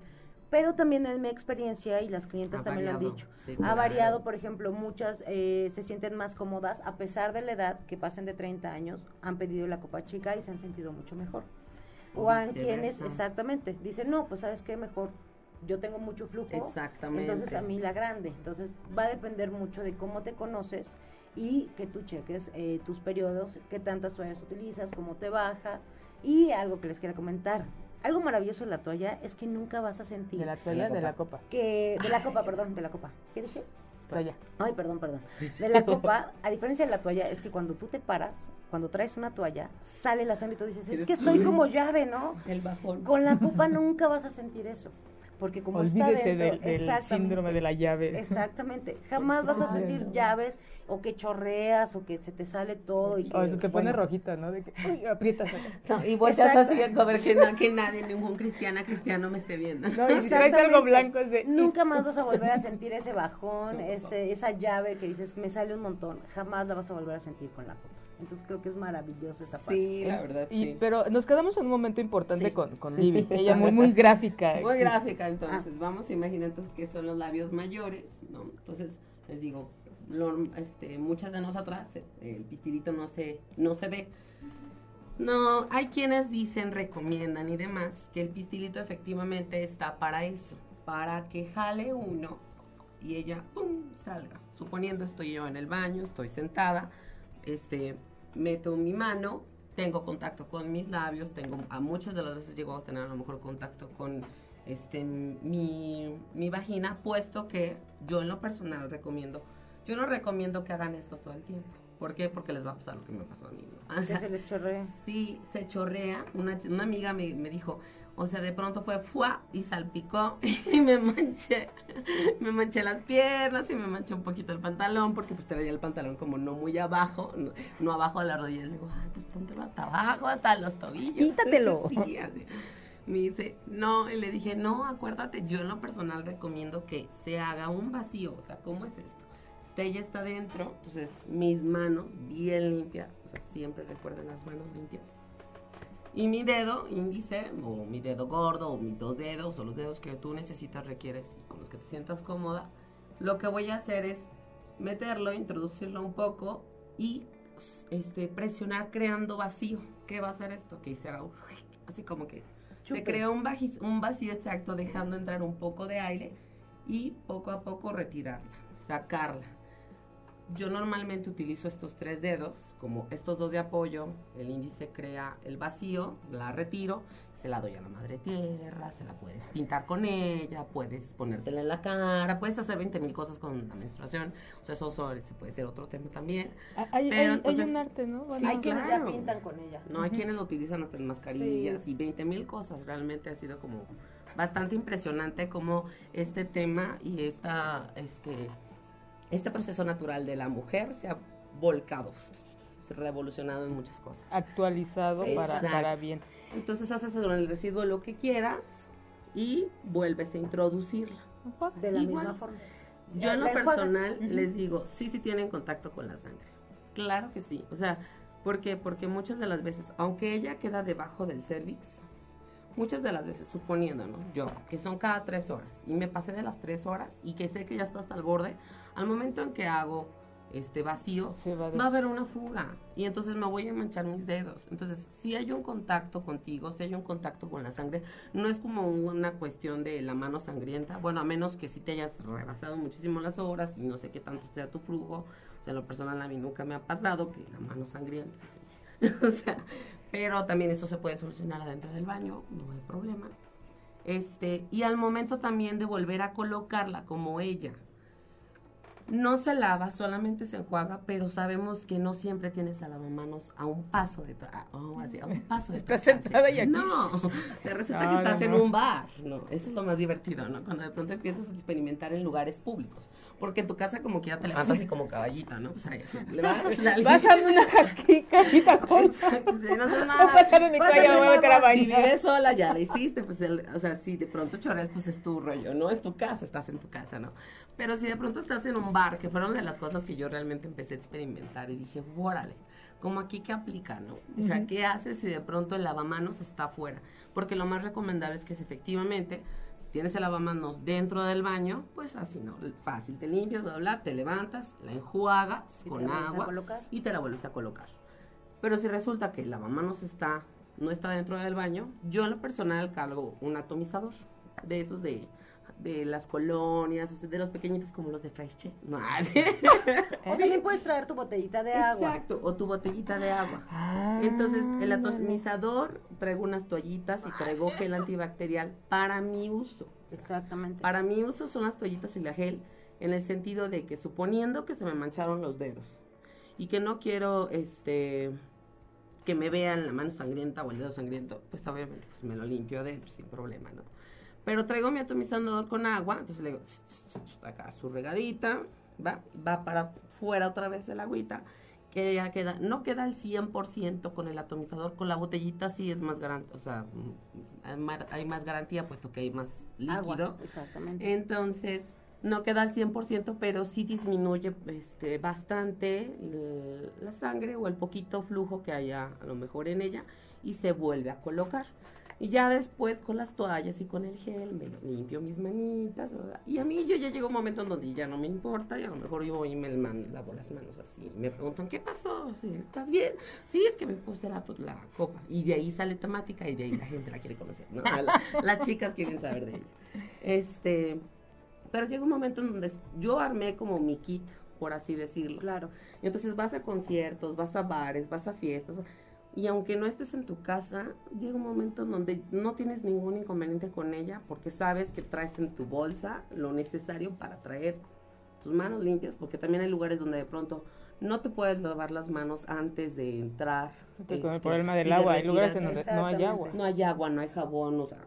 Pero también en mi experiencia, y las clientes Ha también lo han dicho, sí, ha claro. variado, por ejemplo, muchas eh, se sienten más cómodas a pesar de la edad que pasen de 30 años, han pedido la copa chica y se han sentido mucho mejor. O han quienes, exactamente, dicen, no, pues sabes qué, mejor yo tengo mucho flujo, Exactamente. entonces a mí la grande. Entonces va a depender mucho de cómo te conoces y que tú cheques eh, tus periodos, qué tantas toallas utilizas, cómo te baja. Y algo que les quiero comentar, algo maravilloso de la toalla es que nunca vas a sentir De la toalla, la de la copa. copa. que, de la copa, perdón, de la copa. ¿Qué dije? Toalla. Ay, perdón, perdón. De la <laughs> copa, a diferencia de la toalla, es que cuando tú te paras, cuando traes una toalla, sale la sangre y tú dices, es que estoy <laughs> como llave, ¿no? El bajón. Con la copa nunca vas a sentir eso. Porque como está Olvídese dentro, del, del exactamente, síndrome de la llave. Exactamente. <laughs> Jamás vas a sentir llaves o que chorreas o que se te sale todo. Y que, O se te pone bueno, rojita, ¿no? De que, uy, aprietas. <laughs> No, y volteas así a ver que, na- que nadie, ningún cristiana cristiano me esté viendo. No, y si traes algo blanco es de... Nunca más vas a volver a sentir ese bajón, <laughs> ese, esa llave que dices, me sale un montón. Jamás la vas a volver a sentir con la copa. Entonces creo que es maravilloso esta parte. Sí, la verdad, Y, sí. Pero nos quedamos en un momento importante Sí. con, con Libby. <laughs> Ella muy, muy gráfica. Muy gráfica, entonces, vamos a imaginar entonces que son los labios mayores, ¿no? Entonces, les digo, lo- este, muchas de nosotras, eh, el pistilito no se, no se ve. No, hay quienes dicen, recomiendan y demás, que el pistilito efectivamente está para eso, para que jale uno y ella, ¡pum!, salga. Suponiendo estoy yo en el baño, estoy sentada, este, meto mi mano, tengo contacto con mis labios, tengo, a muchas de las veces llego a tener a lo mejor contacto con este, mi, mi vagina, puesto que yo en lo personal recomiendo, yo no recomiendo que hagan esto todo el tiempo. ¿Por qué? Porque les va a pasar lo que me pasó a mí. ¿no? O Sí, sea, se les chorrea. Sí, se chorrea. Una, una amiga me, me dijo, o sea, de pronto fue fuá y salpicó <laughs> y me manché. Me manché las piernas y me manché un poquito el pantalón porque pues traía el pantalón como no muy abajo, no, no abajo de las rodillas. Le digo, ay, pues póntelo hasta abajo, hasta los tobillos. Quítatelo. <laughs> Sí, así. Me dice, no, y le dije, no, acuérdate, yo en lo personal recomiendo que se haga un vacío. O sea, ¿cómo es esto? Este ya está dentro, entonces mis manos bien limpias, o sea, siempre recuerden las manos limpias. Y mi dedo índice, o mi dedo gordo, o mis dos dedos, o los dedos que tú necesitas, requieres, y con los que te sientas cómoda, lo que voy a hacer es meterlo, introducirlo un poco y este, presionar creando vacío. ¿Qué va a hacer esto? Que se haga así como que Chupe. se crea un, un vacío exacto, dejando entrar un poco de aire y poco a poco retirarla, sacarla. Yo normalmente utilizo estos tres dedos, como estos dos de apoyo, el índice crea el vacío, la retiro, se la doy a la madre tierra, se la puedes pintar con ella, puedes ponértela en la cara, puedes hacer 20 mil cosas con la menstruación, o sea, eso se puede ser otro tema también. Ah, Hay, Pero hay- hay entonces- un arte, ¿no? Sí, Hay quienes ya pintan con ella. No hay quienes lo utilizan hasta en mascarillas Sí. y 20 mil cosas. Realmente ha sido como bastante impresionante como este tema y esta, este, este proceso natural de la mujer se ha volcado, se ha revolucionado en muchas cosas. Actualizado Sí, para, para bien. Entonces haces con el residuo lo que quieras y vuelves a introducirla. De la Igual. misma forma. Yo en lo personal les digo, sí, sí tienen contacto con la sangre. Claro que sí. O sea, ¿por qué? Porque muchas de las veces, aunque ella queda debajo del cervix, muchas de las veces, suponiendo, ¿no? Yo, que son cada tres horas, y me pasé de las tres horas y que sé que ya está hasta el borde, al momento en que hago este vacío, va de- va a haber una fuga y entonces me voy a manchar mis dedos. Entonces, si hay un contacto contigo, si hay un contacto con la sangre, no es como una cuestión de la mano sangrienta, bueno, a menos que si te hayas rebasado muchísimo las horas y no sé qué tanto sea tu flujo, o sea, lo personal a mí nunca me ha pasado que la mano sangrienta, sí. <laughs> o sea, pero también eso se puede solucionar adentro del baño, no hay problema. Este, y al momento también de volver a colocarla como ella No se lava, solamente se enjuaga, pero sabemos que no siempre tienes a lavamanos a un paso de tu, a, oh, así, a un paso de Estás sentada y aquí. No, o sea, resulta No, que estás no, en no. un bar, ¿no? Eso es lo más divertido, ¿no? Cuando de pronto empiezas a experimentar en lugares públicos. Porque en tu casa como que ya te levantas así como caballita, ¿no? Pues ahí, le vas, la- Pásame una caquita <laughs> con sí, no haces nada. Pásame mi toalla, voy a algo, cara a Si vives sola, ya la hiciste, pues, el- o sea, si de pronto chorreas, pues es tu rollo, ¿no? Es tu casa, estás en tu casa, ¿no? Pero si de pronto estás en un bar, que fueron de las cosas que yo realmente empecé a experimentar y dije, órale, como aquí qué aplica, ¿no? O sea, Ujú. ¿qué haces si de pronto el lavamanos está afuera? Porque lo más recomendable es que si efectivamente, si tienes el lavamanos dentro del baño, pues así, ¿no? Fácil, te limpias, bla, bla, te levantas, la enjuagas Y con agua y te la vuelves a colocar. Pero si resulta que el lavamanos está, no está dentro del baño, yo en lo personal cargo un atomizador de esos de, de las colonias, o sea, de los pequeñitos como los de Fresh No, <laughs> así. O también puedes traer tu botellita de agua. Exacto, o tu botellita de agua. Ah, Entonces, el atomizador, traigo unas toallitas y traigo gel antibacterial para mi uso. Exactamente. Para mi uso son las toallitas y la gel en el sentido de que suponiendo que se me mancharon los dedos y que no quiero este que me vean la mano sangrienta o el dedo sangriento, pues obviamente pues me lo limpio adentro sin problema, ¿no? Pero traigo mi atomizador con agua, entonces le digo acá su regadita, va, va para fuera otra vez el agüita, que ya queda, no queda al 100% con el atomizador, con la botellita sí es más garantía, o sea, hay más- hay más garantía puesto que hay más líquido. Agua, exactamente. Entonces, no queda al 100%, pero sí disminuye este, bastante el- la sangre o el poquito flujo que haya a lo mejor en ella y se vuelve a colocar. Y ya después con las toallas y con el gel me limpio mis manitas. ¿verdad? Y a mí yo ya llegó un momento en donde ya no me importa y a lo mejor yo voy y me lavo las manos así. Y me preguntan, ¿qué pasó? ¿Estás bien? Sí, es que me puse la, la copa. Y de ahí sale temática y de ahí la gente la quiere conocer. ¿no? La- las chicas quieren saber de ella. Este, pero llega un momento en donde yo armé como mi kit, por así decirlo. Claro. Entonces vas a conciertos, vas a bares, vas a fiestas. Y aunque no estés en tu casa, llega un momento en donde no tienes ningún inconveniente con ella porque sabes que traes en tu bolsa lo necesario para traer tus manos limpias, porque también hay lugares donde de pronto no te puedes lavar las manos antes de entrar. Con el este, problema del de agua, hay lugares en donde no hay agua. No hay agua, no hay jabón, o sea,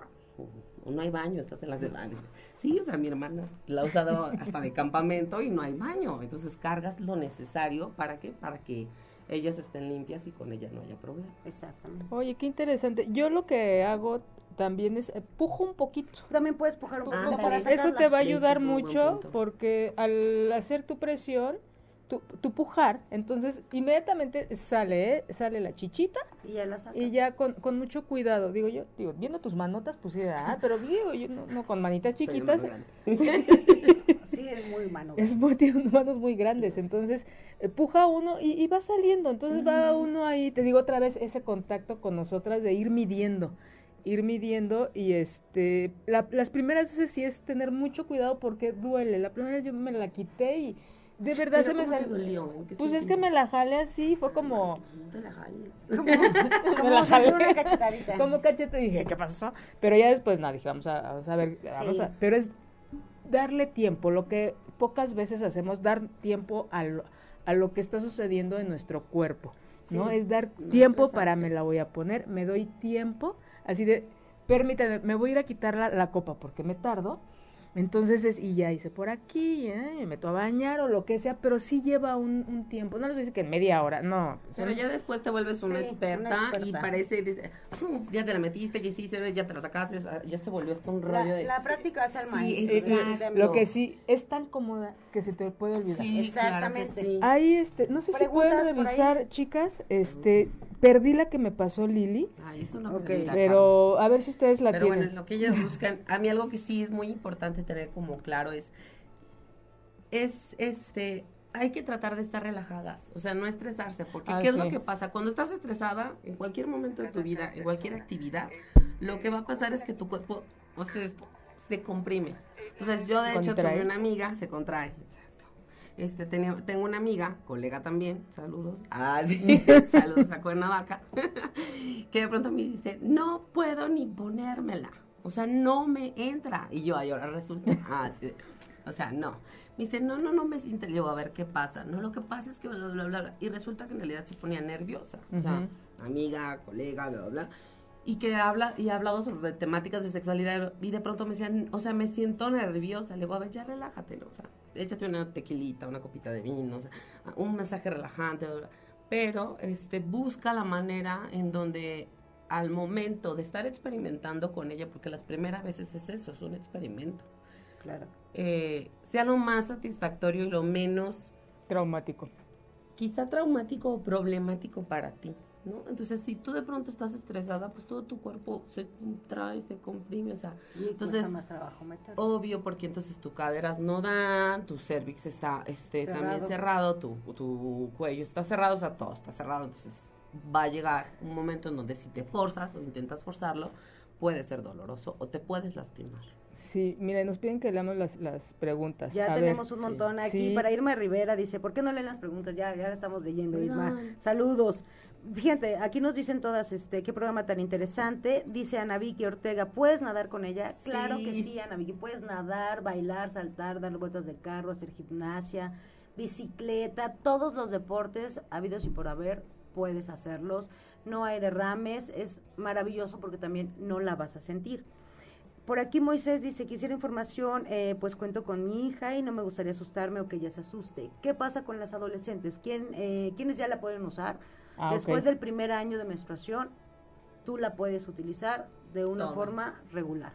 o no hay baño, estás en las de bares. Sí, o sea, mi hermana la ha usado hasta de campamento y no hay baño. Entonces cargas lo necesario para que, para que ellas estén limpias y con ella no haya problema. Exactamente. Oye, qué interesante. Yo lo que hago también es eh, pujo un poquito. También puedes pujar un poco Ándale. para. Eso te va a hecho, ayudar mucho porque al hacer tu presión, tu, tu pujar, entonces inmediatamente sale, ¿eh? sale la chichita Y ya la sacas. y ya con, con mucho cuidado, digo yo, digo, viendo tus manotas, pues sí, ah, pero digo yo, no, no, con manitas chiquitas, <laughs> es muy humano. es muy, <laughs> tiene manos muy grandes, entonces eh, puja uno y, y va saliendo, entonces va uno ahí, te digo otra vez, ese contacto con nosotras de ir midiendo, ir midiendo y este, la- las primeras veces sí es tener mucho cuidado porque duele, la primera vez yo me la quité y de verdad se me ¿cómo te salió, pues es que me la jalé así, fue como... Pues no te la jales. <laughs> me <laughs> la Como jalé. una cachetadita. Como cachete dije, ¿qué pasó? Pero ya después, nada, dije, vamos a, vamos a ver, vamos a, pero es darle tiempo, lo que pocas veces hacemos, dar tiempo a lo, a lo que está sucediendo en nuestro cuerpo, ¿no? Es dar tiempo para me la voy a poner, me doy tiempo, así de, permítame, me voy a ir a quitar la, la copa porque me tardo, entonces es, y ya hice por aquí, ¿eh? me meto a bañar o lo que sea, pero sí lleva un, un tiempo, no les voy a decir que en media hora, no. Pero son- ya después te vuelves una, Sí, experta, una y experta. parece, dice, "Uf, ya te la metiste, ya hiciste, ya te la sacaste, ya se volvió esto un rollo La, de... la práctica hace al Sí, maestro. Exactamente. lo que sí es tan cómoda que se te puede olvidar. Sí, Exactamente. claro que sí. Ahí, este, no sé si pueden revisar, chicas, este, perdí la que me pasó Lili, Ay, eso no Ok, perdí la pero a ver si ustedes la Pero tienen. bueno, lo que ellas buscan, a mí algo que sí es muy importante tener como claro es, es este, hay que tratar de estar relajadas, o sea, no estresarse, porque Ah, ¿qué es sí. lo que pasa? Cuando estás estresada, en cualquier momento de tu vida, en cualquier actividad, lo que va a pasar es que tu cuerpo, o sea, se comprime. Entonces, yo de hecho Contrae. tuve una amiga, se contrae, exacto. Este, tenía, tengo una amiga, colega también, saludos, ah, sí, <laughs> saludos a Cuernavaca, <laughs> que de pronto me dice, no puedo ni ponérmela, o sea, no me entra. Y yo, ay, ahora resulta, <laughs> ah, sí. O sea, no. Me dice, no, no, no me siento. Le digo, a ver, ¿qué pasa? No, lo que pasa es que bla, bla, bla, bla. Y resulta que en realidad se ponía nerviosa. O sea, amiga, colega, bla, bla, bla. Y que habla, y ha hablado sobre temáticas de sexualidad. Y de pronto me decían, o sea, me siento nerviosa. Le digo, a ver, ya relájate, ¿no? O sea, échate una tequilita, una copita de vino, o sea, un mensaje relajante, bla, bla. Pero, este, busca la manera en donde al momento de estar experimentando con ella, porque las primeras veces es eso, es un experimento, Claro. eh, sea lo más satisfactorio y lo menos Traumático. quizá traumático o problemático para ti, ¿no? Entonces, si tú de pronto estás estresada, pues todo tu cuerpo se contrae, se comprime, o sea, Y Entonces, más trabajo meter. obvio, porque entonces tus caderas no dan, tu cervix está este, también cerrado, tu, tu cuello está cerrado, o sea, todo está cerrado, entonces va a llegar un momento en donde si te forzas o intentas forzarlo, puede ser doloroso o te puedes lastimar. Sí, mira, nos piden que leamos las, las preguntas. Ya A ver, tenemos un montón aquí. Sí. Para Irma Rivera dice, ¿por qué no leen las preguntas? Ya, ya estamos leyendo, Irma. Saludos. Fíjate, aquí nos dicen todas, este, qué programa tan interesante. Dice Ana Vicky Ortega, ¿puedes nadar con ella? Claro que Sí. sí, Ana Vicky. Puedes nadar, bailar, saltar, dar vueltas de carro, hacer gimnasia, bicicleta, todos los deportes habidos y por haber, puedes hacerlos. No hay derrames, es maravilloso porque también no la vas a sentir. Por aquí Moisés dice, quisiera información, eh, pues cuento con mi hija y no me gustaría asustarme o que ella se asuste. ¿Qué pasa con las adolescentes? ¿Quién, eh, ¿Quiénes ya la pueden usar? Ah, Después del primer año de menstruación, tú la puedes utilizar de una Todas. forma regular.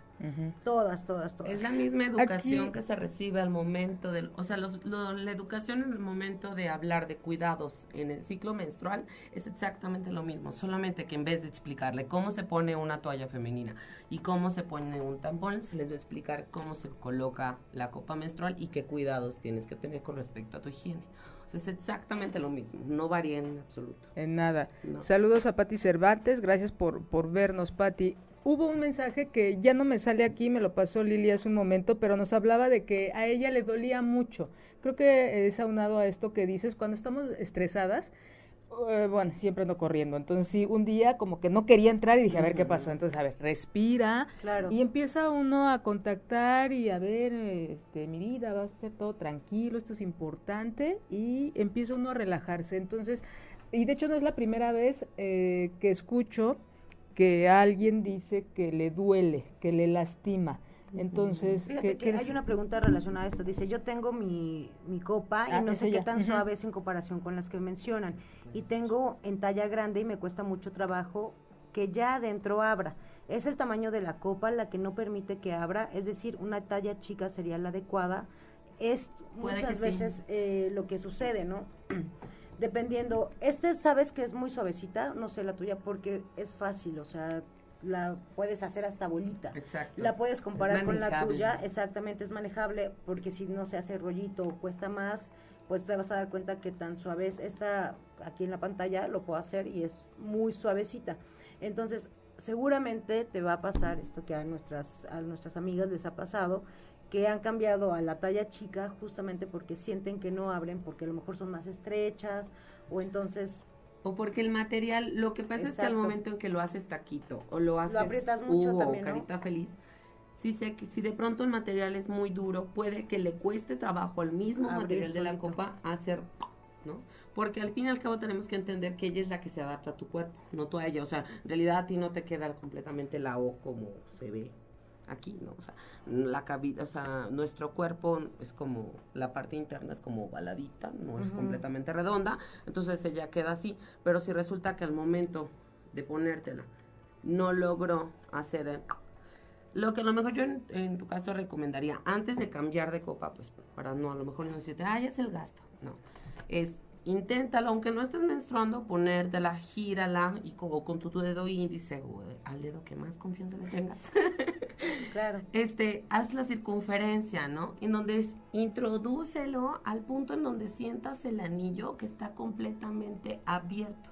Todas, todas, todas. Es la misma educación Aquí- que se recibe al momento del, o sea, los- lo- la educación en el momento de hablar de cuidados en el ciclo menstrual es exactamente lo mismo, solamente que en vez de explicarle cómo se pone una toalla femenina y cómo se pone un tampón, se les va a explicar cómo se coloca la copa menstrual y qué cuidados tienes que tener con respecto a tu higiene. O sea, es exactamente lo mismo, no varía en absoluto. En nada. No. Saludos a Pati Cervantes, gracias por, por vernos, Pati. Hubo un mensaje que ya no me sale aquí, me lo pasó Lili hace un momento, pero nos hablaba de que a ella le dolía mucho. Creo que es aunado a esto que dices, cuando estamos estresadas, eh, bueno, siempre ando corriendo. Entonces, sí, un día como que no quería entrar y dije, a ver qué pasó. Entonces, a ver, respira. Claro. Y empieza uno a contactar y a ver, este, mi vida va a estar todo tranquilo, esto es importante y empieza uno a relajarse. Entonces, y de hecho no es la primera vez eh, que escucho que alguien dice que le duele, que le lastima. Entonces, Fíjate que, que hay una pregunta relacionada a esto. Dice, yo tengo mi, mi copa Ah, y no es sé qué tan suave es en comparación con las que mencionan. Y tengo en talla grande y me cuesta mucho trabajo que ya adentro abra. Es el tamaño de la copa la que no permite que abra, es decir, una talla chica sería la adecuada. Es Puede muchas sí. veces eh, lo que sucede, ¿no? Dependiendo, este sabes que es muy suavecita, no sé la tuya, porque es fácil, o sea, la puedes hacer hasta bolita. Exacto. La puedes comparar con la tuya, exactamente, es manejable, porque si no se hace rollito o cuesta más, pues te vas a dar cuenta que tan suave es. Esta aquí en la pantalla lo puedo hacer y es muy suavecita. Entonces, seguramente te va a pasar esto que a nuestras, a nuestras amigas les ha pasado, que han cambiado a la talla chica justamente porque sienten que no abren, porque a lo mejor son más estrechas, o entonces O porque el material, lo que pasa es que al Exacto. momento en que lo haces taquito o lo haces aprietas mucho U también, o ¿no? carita feliz, si, se, si de pronto el material es muy duro, puede que le cueste trabajo al mismo Abrir material de la solito. copa hacer, ¿no? Porque al fin y al cabo tenemos que entender que ella es la que se adapta a tu cuerpo, no tú a ella. O sea, en realidad a ti no te queda completamente la O como se ve aquí, ¿no? O sea, la cavidad, o sea, nuestro cuerpo es como, la parte interna es como ovaladita, no es Ujú. completamente redonda, entonces ella queda así, pero si resulta que al momento de ponértela no logró hacer el- lo que a lo mejor yo en, en tu caso recomendaría, antes de cambiar de copa, pues para no, a lo mejor no decirte, ay, es el gasto, no, es inténtalo, aunque no estés menstruando, ponértela, gírala y como con tu, tu dedo índice o al dedo que más confianza le tengas. <laughs> claro. este, haz la circunferencia, ¿no? En donde es, introdúcelo al punto en donde sientas el anillo que está completamente abierto.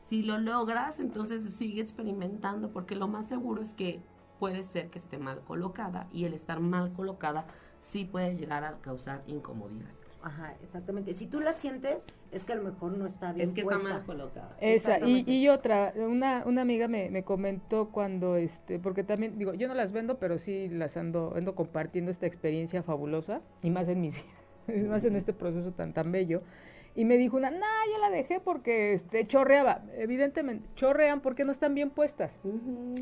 Si lo logras, entonces sigue experimentando, porque lo más seguro es que puede ser que esté mal colocada y el estar mal colocada sí puede llegar a causar incomodidad. Ajá, exactamente. Si tú la sientes, es que a lo mejor no está bien Es que puesta. está mal colocada. Esa, y, otra, una, una amiga me, me comentó cuando, este, porque también, digo, yo no las vendo, pero sí las ando, ando compartiendo esta experiencia fabulosa, y más en mis, <laughs> más en este proceso tan, tan bello. Y me dijo una, no, yo la dejé porque este, chorreaba. Evidentemente, chorrean porque no están bien puestas.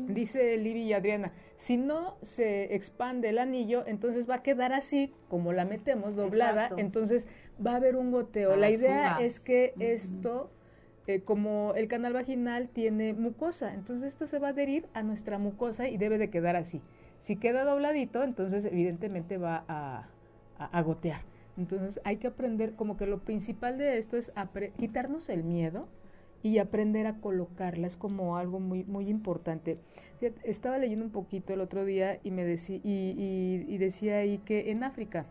Dice Libby y Adriana, si no se expande el anillo, entonces va a quedar así, como la metemos doblada, Exacto. entonces va a haber un goteo. Ah, la idea fugas. es que esto, eh, como el canal vaginal tiene mucosa, entonces esto se va a adherir a nuestra mucosa y debe de quedar así. Si queda dobladito, entonces evidentemente va a, a- a gotear. Entonces hay que aprender, como que lo principal de esto es quitarnos el miedo y aprender a colocarla, es como algo muy, muy importante. Fíjate, estaba leyendo un poquito el otro día y me decía, y, y- y decía ahí que en África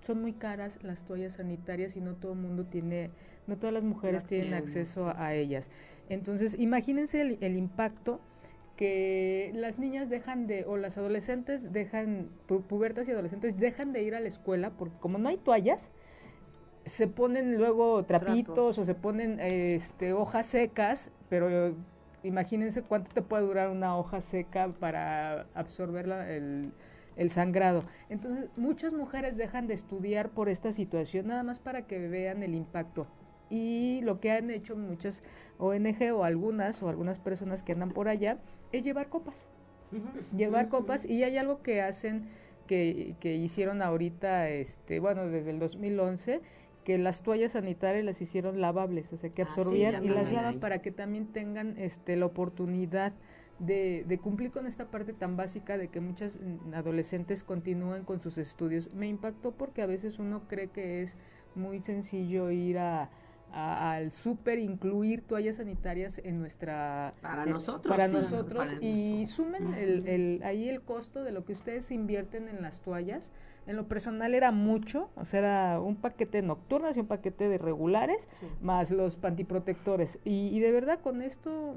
son muy caras las toallas sanitarias y no todo el mundo tiene, no todas las mujeres Las tienen tienen, acceso a, ellas. Entonces, imagínense el, el impacto que las niñas dejan de, o las adolescentes dejan, pu- pubertas y adolescentes dejan de ir a la escuela porque como no hay toallas, se ponen luego trapitos Trapos. o se ponen este, hojas secas, pero imagínense cuánto te puede durar una hoja seca para absorber la- el, el sangrado. Entonces, muchas mujeres dejan de estudiar por esta situación, nada más para que vean el impacto. Y lo que han hecho muchas ONG o algunas o algunas personas que andan por allá es llevar copas. Llevar copas. Y hay algo que hacen que, que hicieron ahorita este bueno desde el 2011 que las toallas sanitarias las hicieron lavables o sea que Ah, sí, absorbían y las lavan para que también tengan este la oportunidad de, de cumplir con esta parte tan básica de que muchas adolescentes continúen con sus estudios. Me impactó porque a veces uno cree que es muy sencillo ir a a- al súper incluir toallas sanitarias en nuestra Para eh, nosotros, para sí, nosotros para y nuestro- sumen el, el- ahí el costo de lo que ustedes invierten en las toallas. En lo personal era mucho o sea era un paquete de nocturnas y un paquete de regulares más los pantiprotectores. Y, y de verdad con esto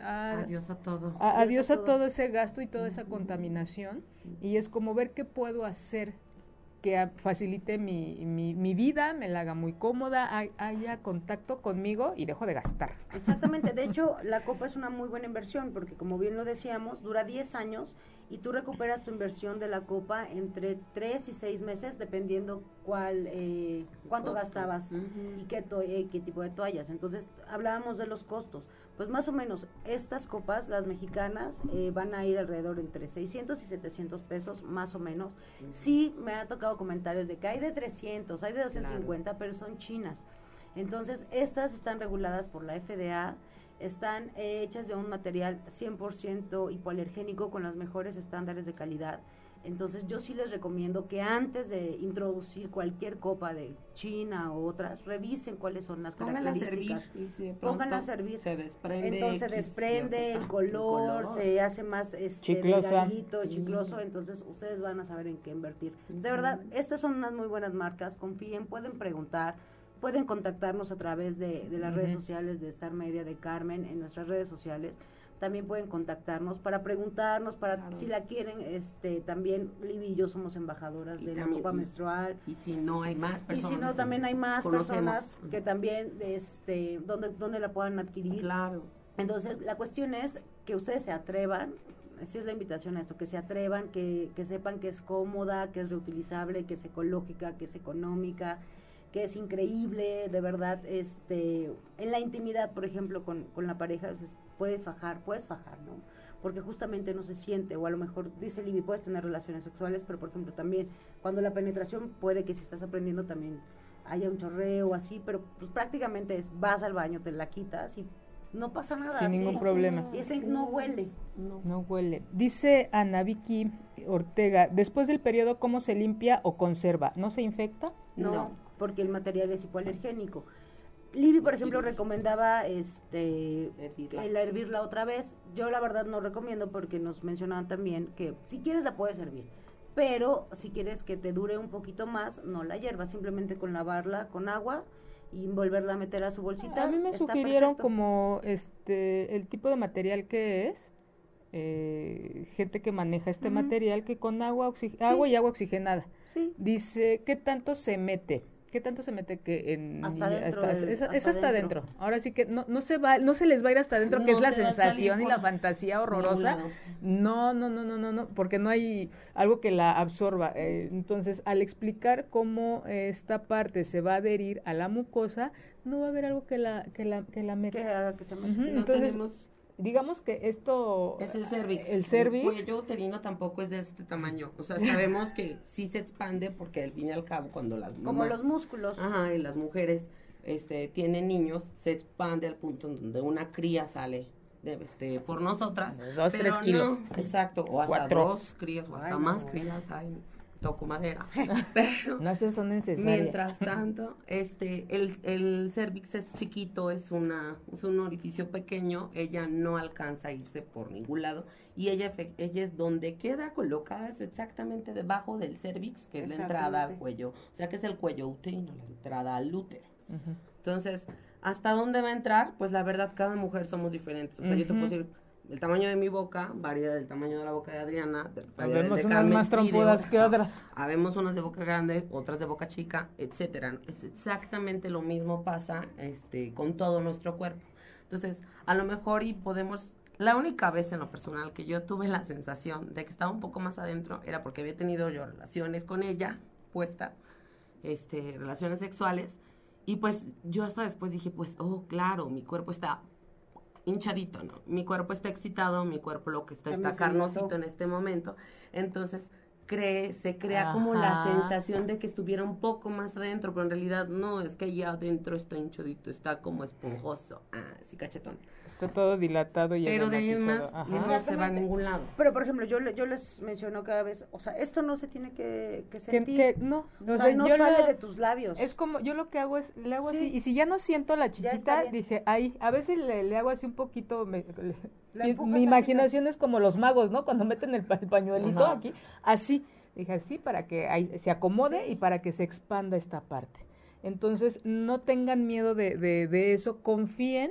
ah, Adiós a todo. a- adiós a todo. todo ese gasto y toda esa contaminación. Y es como ver qué puedo hacer que facilite mi, mi, mi vida, me la haga muy cómoda, hay- haya contacto conmigo y dejo de gastar. Exactamente, de <laughs> hecho la copa es una muy buena inversión porque como bien lo decíamos, dura 10 años y tú recuperas tu inversión de la copa entre 3 y 6 meses dependiendo cuál, eh, cuánto Costo. gastabas y qué, to- eh, qué tipo de toallas. Entonces hablábamos de los costos. Pues más o menos estas copas, las mexicanas, eh, van a ir alrededor entre 600 y 700 pesos, más o menos. Sí me ha tocado comentarios de que hay de 300, hay de 250, pero son chinas. Entonces, estas están reguladas por la FDA, están eh, hechas de un material 100% hipoalergénico con los mejores estándares de calidad. Entonces, yo sí les recomiendo que antes de introducir cualquier copa de China o otras, revisen cuáles son las Pónganla a servir. características. y si de Pónganla a servir. Se desprende. Entonces se desprende el color, se hace más este, Sí. chicloso, entonces ustedes van a saber en qué invertir. De verdad, estas son unas muy buenas marcas, confíen, pueden preguntar, pueden contactarnos a través de, de las redes sociales de Star Media de Carmen, en nuestras redes sociales. También pueden contactarnos para preguntarnos, para Claro. si la quieren, este también Libby y yo somos embajadoras Y de la copa y- menstrual. Y si no hay más Y personas. si no, también hay más conocemos. personas que también, este, donde, donde la puedan adquirir. Claro. Entonces, la cuestión es que ustedes se atrevan, esa es la invitación a esto, que se atrevan, que, que sepan que es cómoda, que es reutilizable, que es ecológica, que es económica, que es increíble, de verdad, este, en la intimidad, por ejemplo, con, con la pareja, pues, puede fajar, puedes fajar, ¿no? Porque justamente no se siente, o a lo mejor, dice Libby, puedes tener relaciones sexuales, pero por ejemplo también, cuando la penetración puede que si estás aprendiendo también haya un chorreo así, pero pues prácticamente es, vas al baño, te la quitas y no pasa nada. Sin sí. ningún problema. Y este no huele. No. No huele. Dice Ana Vicky Ortega, después del periodo, ¿cómo se limpia o conserva? ¿No se infecta? No, No. Porque el material es hipoalergénico. Libby, por ejemplo, recomendaba este Hervirla. el hervirla otra vez. Yo la verdad no recomiendo porque nos mencionaban también que si quieres la puedes hervir, pero si quieres que te dure un poquito más, no la hiervas, simplemente con lavarla con agua y volverla a meter a su bolsita. A mí me sugirieron perfecto. como este el tipo de material que es, eh, gente que maneja este material que con agua, oxi- agua y agua oxigenada. Sí. Dice, ¿qué tanto se mete? ¿Qué tanto se mete que en Hasta adentro del- es, hasta es hasta adentro. Ahora sí que no, no se va, no se les va a ir hasta adentro, que es la sensación y la fantasía horrorosa. No, no, no, no, no, no, porque no hay algo que la absorba. Eh, entonces, al explicar cómo esta parte se va a adherir a la mucosa, no va a haber algo que la que la que la meta. Que haga que se me... Ujú, No Entonces, tenemos digamos que esto Es el cervix. El cervix. cuello uterino tampoco es de este tamaño. O sea, sabemos que sí se expande porque al fin y al cabo cuando las Como mamás- los músculos. Ajá, y las mujeres este, tienen niños, se expande al punto en donde una cría sale de, este, por nosotras. De dos, pero tres no, kilos. exacto, o hasta Cuatro. dos crías, o hasta Ay, más no. crías, ay, toco madera. <laughs> Pero no se son necesarias. Mientras <laughs> tanto, este, el, el cervix es chiquito, es una, es un orificio pequeño, ella no alcanza a irse por ningún lado y ella, ella es donde queda colocada, es exactamente debajo del cervix, que es la entrada al cuello, o sea que es el cuello uterino, la entrada al útero. Entonces, ¿hasta dónde va a entrar? Pues la verdad, cada mujer somos diferentes. O sea, yo te puedo decir, el tamaño de mi boca varía del tamaño de la boca de Adriana. de unas Carmen más trompudas que otras. Habemos unas de boca grande, otras de boca chica, etcétera. Es exactamente lo mismo pasa este, con todo nuestro cuerpo. Entonces, a lo mejor y podemos... La única vez en lo personal que yo tuve la sensación de que estaba un poco más adentro era porque había tenido yo relaciones con ella, puesta, este, relaciones sexuales, y pues yo hasta después dije, pues, oh, claro, mi cuerpo está hinchadito, ¿no? Mi cuerpo está excitado, mi cuerpo lo que está está carnosito en este momento. Entonces, cree, se crea como la sensación de que estuviera un poco más adentro, pero en realidad no, es que allá adentro está hinchadito, está como esponjoso, ah, sí, cachetón. Está todo dilatado y Pero de ahí más no se va a ningún lado. Pero, por ejemplo, yo, le- yo les menciono cada vez, o sea, esto no se tiene que, sentir. que no, o o sea, sea, no sale lo- de tus labios. Es como, yo lo que hago es, le hago Sí. así, y si ya no siento la chichita, dije, ahí, a veces le, le hago así un poquito, me- le- La mi- imaginación es como los magos, ¿no? Cuando meten el, pa- el pañuelito Ajá. aquí, así, dije así, para que ahí se acomode y para que se expanda esta parte. Entonces, no tengan miedo de, de, de eso, confíen.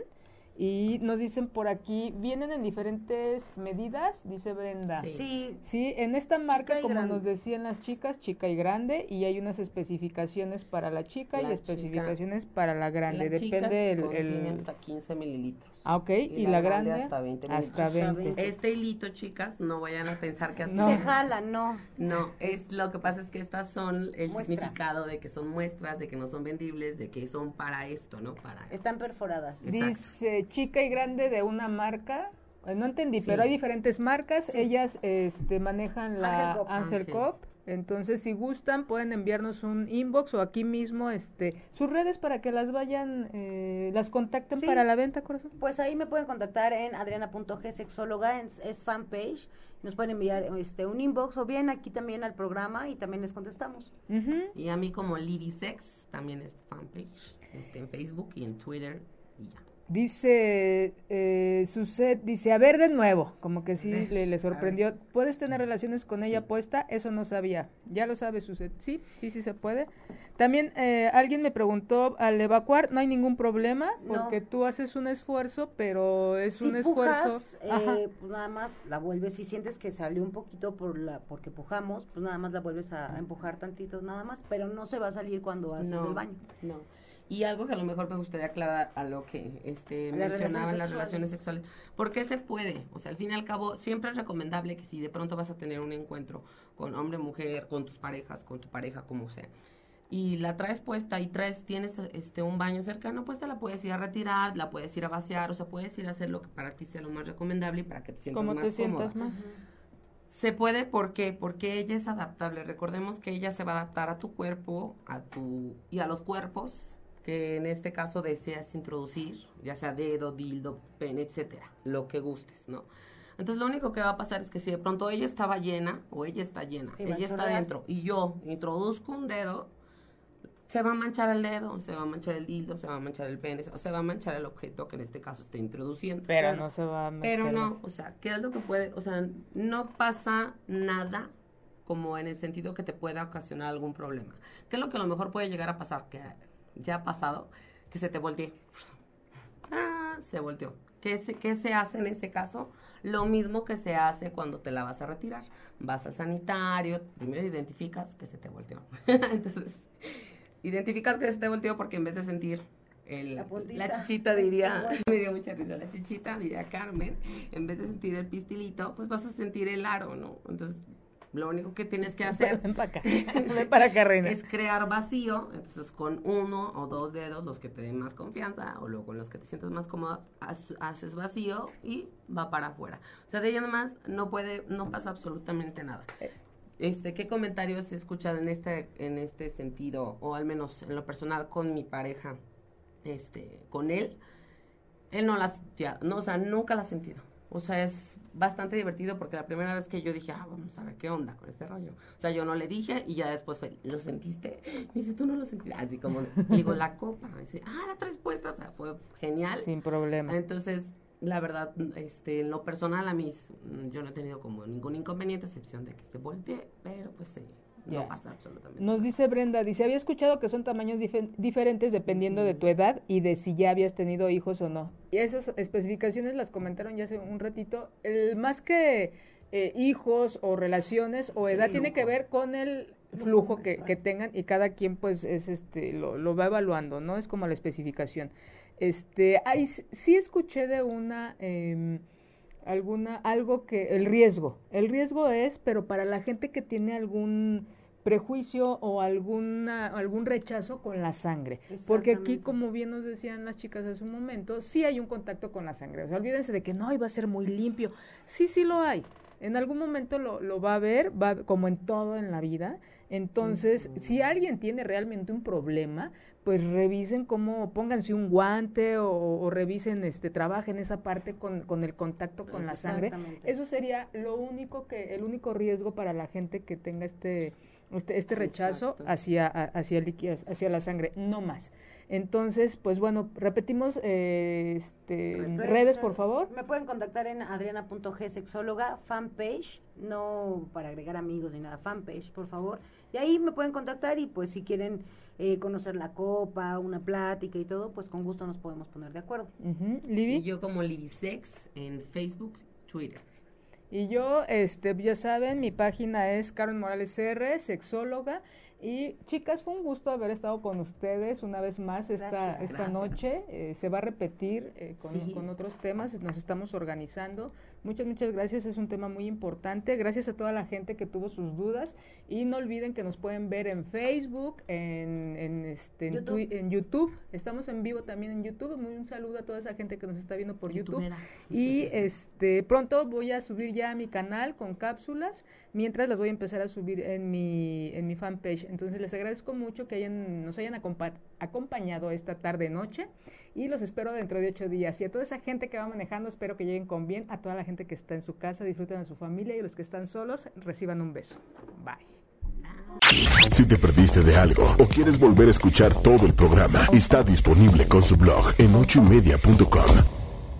Y nos dicen por aquí, vienen en diferentes medidas, dice Brenda. Sí. Sí, Sí, en esta marca, y como grande. nos decían las chicas, chica y grande, y hay unas especificaciones para la chica La y chica. especificaciones para la grande. La chica Depende el, el- hasta 15 mililitros. Ah, ok. Y, la, grande, hasta 20 hasta mililitros. 20. Hasta Este hilito, chicas, no vayan a pensar que así No. se jala, no. No, es lo que pasa es que estas son el Muestra. significado de que son muestras, de que no son vendibles, de que son para esto, ¿no? Para Están perforadas. Exacto. Dice chica y grande de una marca. eh, No entendí, Sí. pero hay diferentes marcas. Sí. Ellas este, manejan la Ángel Cop. Ángel. Cop. Entonces, si gustan, pueden enviarnos un inbox o aquí mismo este, sus redes para que las vayan, eh, las contacten Sí. para la venta, corazón. Pues ahí me pueden contactar en adriana.g sexóloga, es, es fanpage. Nos pueden enviar este un inbox o bien aquí también al programa y también les contestamos. Y a mí como Lady Sex, también es fanpage, este, en Facebook y en Twitter y ya. Dice eh, Suset, dice, a ver de nuevo, como que sí le, <laughs> sorprendió. ¿Puedes tener relaciones con ella Sí. puesta? Eso no sabía. Ya lo sabe Suset. Sí, sí, sí se puede. También eh, alguien me preguntó, al evacuar no hay ningún problema, No. porque tú haces un esfuerzo, pero es Si un esfuerzo. pujas, eh, pues nada más la vuelves, si sientes que salió un poquito por la porque pujamos, pues nada más la vuelves a, a empujar tantito nada más, pero no se va a salir cuando haces no, el baño. No. Y algo que a lo mejor me gustaría aclarar a lo que este, Las mencionaba en las relaciones relaciones sexuales. ¿Por qué se puede? O sea, al fin y al cabo, siempre es recomendable que si de pronto vas a tener un encuentro con hombre, mujer, con tus parejas, con tu pareja, como sea, y la traes puesta y traes, tienes este un baño cercano, pues te la puedes ir a retirar, la puedes ir a vaciar, o sea, puedes ir a hacer lo que para ti sea lo más recomendable y para que te sientas ¿Cómo más te sientas cómoda. más? Se puede, ¿por qué? Porque ella es adaptable. Recordemos que ella se va a adaptar a tu cuerpo, a tu y a los cuerpos que en este caso deseas introducir, ya sea dedo, dildo, pene, etcétera, lo que gustes, ¿no? Entonces lo único que va a pasar es que si de pronto ella estaba llena o ella está llena, Sí, ella está dentro y yo introduzco un dedo, se va a manchar el dedo, se va a manchar el dildo, se va a manchar el pene, o se va a manchar el objeto que en este caso esté introduciendo. Pero Claro. no se va a meter. Pero no, o sea, ¿qué es lo que puede? O sea, no pasa nada como en el sentido que te pueda ocasionar algún problema. ¿Qué es lo que a lo mejor puede llegar a pasar? Que ya ha pasado, que se te voltee. Ah, se volteó. ¿Qué se, ¿Qué se hace en este caso? Lo mismo que se hace cuando te la vas a retirar. Vas al sanitario, primero identificas que se te volteó. <laughs> Entonces, identificas que esté volteado porque en vez de sentir el, La chichita diría, <laughs> me dio mucha risa, la chichita diría Carmen, en vez de sentir el pistilito, pues vas a sentir el aro, ¿no? Entonces, lo único que tienes que <laughs> hacer Ven para acá. <laughs> <laughs> Ven para acá, reina. es crear vacío, entonces con uno o dos dedos, los que te den más confianza, o luego con los que te sientas más cómodo, haces vacío y va para afuera. O sea, de ella nomás no puede, no pasa absolutamente nada. Este, ¿qué comentarios he escuchado en este, en este sentido, o al menos en lo personal con mi pareja, este, con él? Él no la sentía, no, o sea, nunca la ha sentido. O sea, es bastante divertido porque la primera vez que yo dije, ah, vamos a ver qué onda con este rollo. O sea, yo no le dije y ya después fue, ¿lo sentiste? Me dice, tú no lo sentiste. Así como, digo, la copa. Me dice, ah, la tres puesta. O sea, fue genial. Sin problema. Entonces, la verdad, este, en lo personal a mí, yo no he tenido como ningún inconveniente, excepción de que se voltee, pero pues sí, No pasa absolutamente Nos nada. dice Brenda, dice, había escuchado que son tamaños dife- diferentes dependiendo de tu edad y de si ya habías tenido hijos o no. Y esas especificaciones las comentaron ya hace un ratito. El, más que eh, hijos o relaciones o Sí, edad tiene que ver con el flujo que, que tengan y cada quien pues es este lo, lo va evaluando, ¿no? Es como la especificación. Este, hay, sí escuché de una em, alguna algo que el riesgo. El riesgo es, pero para la gente que tiene algún prejuicio o alguna algún rechazo con la sangre, porque aquí como bien nos decían las chicas hace un momento, sí hay un contacto con la sangre. O sea, olvídense de que no iba a ser muy limpio. Sí, sí lo hay. En algún momento lo, lo va a ver, va, como en todo en la vida. Entonces, si alguien tiene realmente un problema, pues revisen cómo, pónganse un guante o, o revisen, este, trabajen esa parte con, con el contacto con la sangre. Eso sería lo único que, el único riesgo para la gente que tenga este, este, este rechazo Exacto. hacia, hacia, el líquido, hacia la sangre, no más. Entonces, pues bueno, repetimos eh, este, redes, por favor. Me pueden contactar en adriana.g sexóloga, fanpage, no para agregar amigos ni nada, fanpage, por favor. Y ahí me pueden contactar y pues si quieren eh, conocer la copa, una plática y todo, pues con gusto nos podemos poner de acuerdo. Y Libby. yo como Libisex en Facebook, Twitter. Y yo, este, ya saben, mi página es Carmen Morales R, sexóloga. Y chicas, fue un gusto haber estado con ustedes una vez más esta, Gracias. esta Gracias. noche. Eh, se va a repetir eh, con, Sí. con otros temas, nos estamos organizando. Muchas, muchas gracias, es un tema muy importante. Gracias a toda la gente que tuvo sus dudas. Y no olviden que nos pueden ver en Facebook, en, en, este, en, YouTube. Twi- en YouTube. Estamos en vivo también en YouTube. Muy un saludo a toda esa gente que nos está viendo por YouTube. Y este pronto voy a subir ya a mi canal con cápsulas, mientras las voy a empezar a subir en mi en mi fanpage. Entonces les agradezco mucho que hayan nos hayan acompa- acompañado esta tarde noche y los espero dentro de ocho días. Y a toda esa gente que va manejando espero que lleguen con bien. A toda la gente que está en su casa disfruten de su familia y los que están solos reciban un beso. Bye. Si te perdiste de algo o quieres volver a escuchar todo el programa, está disponible con su blog en ochoymedia.com.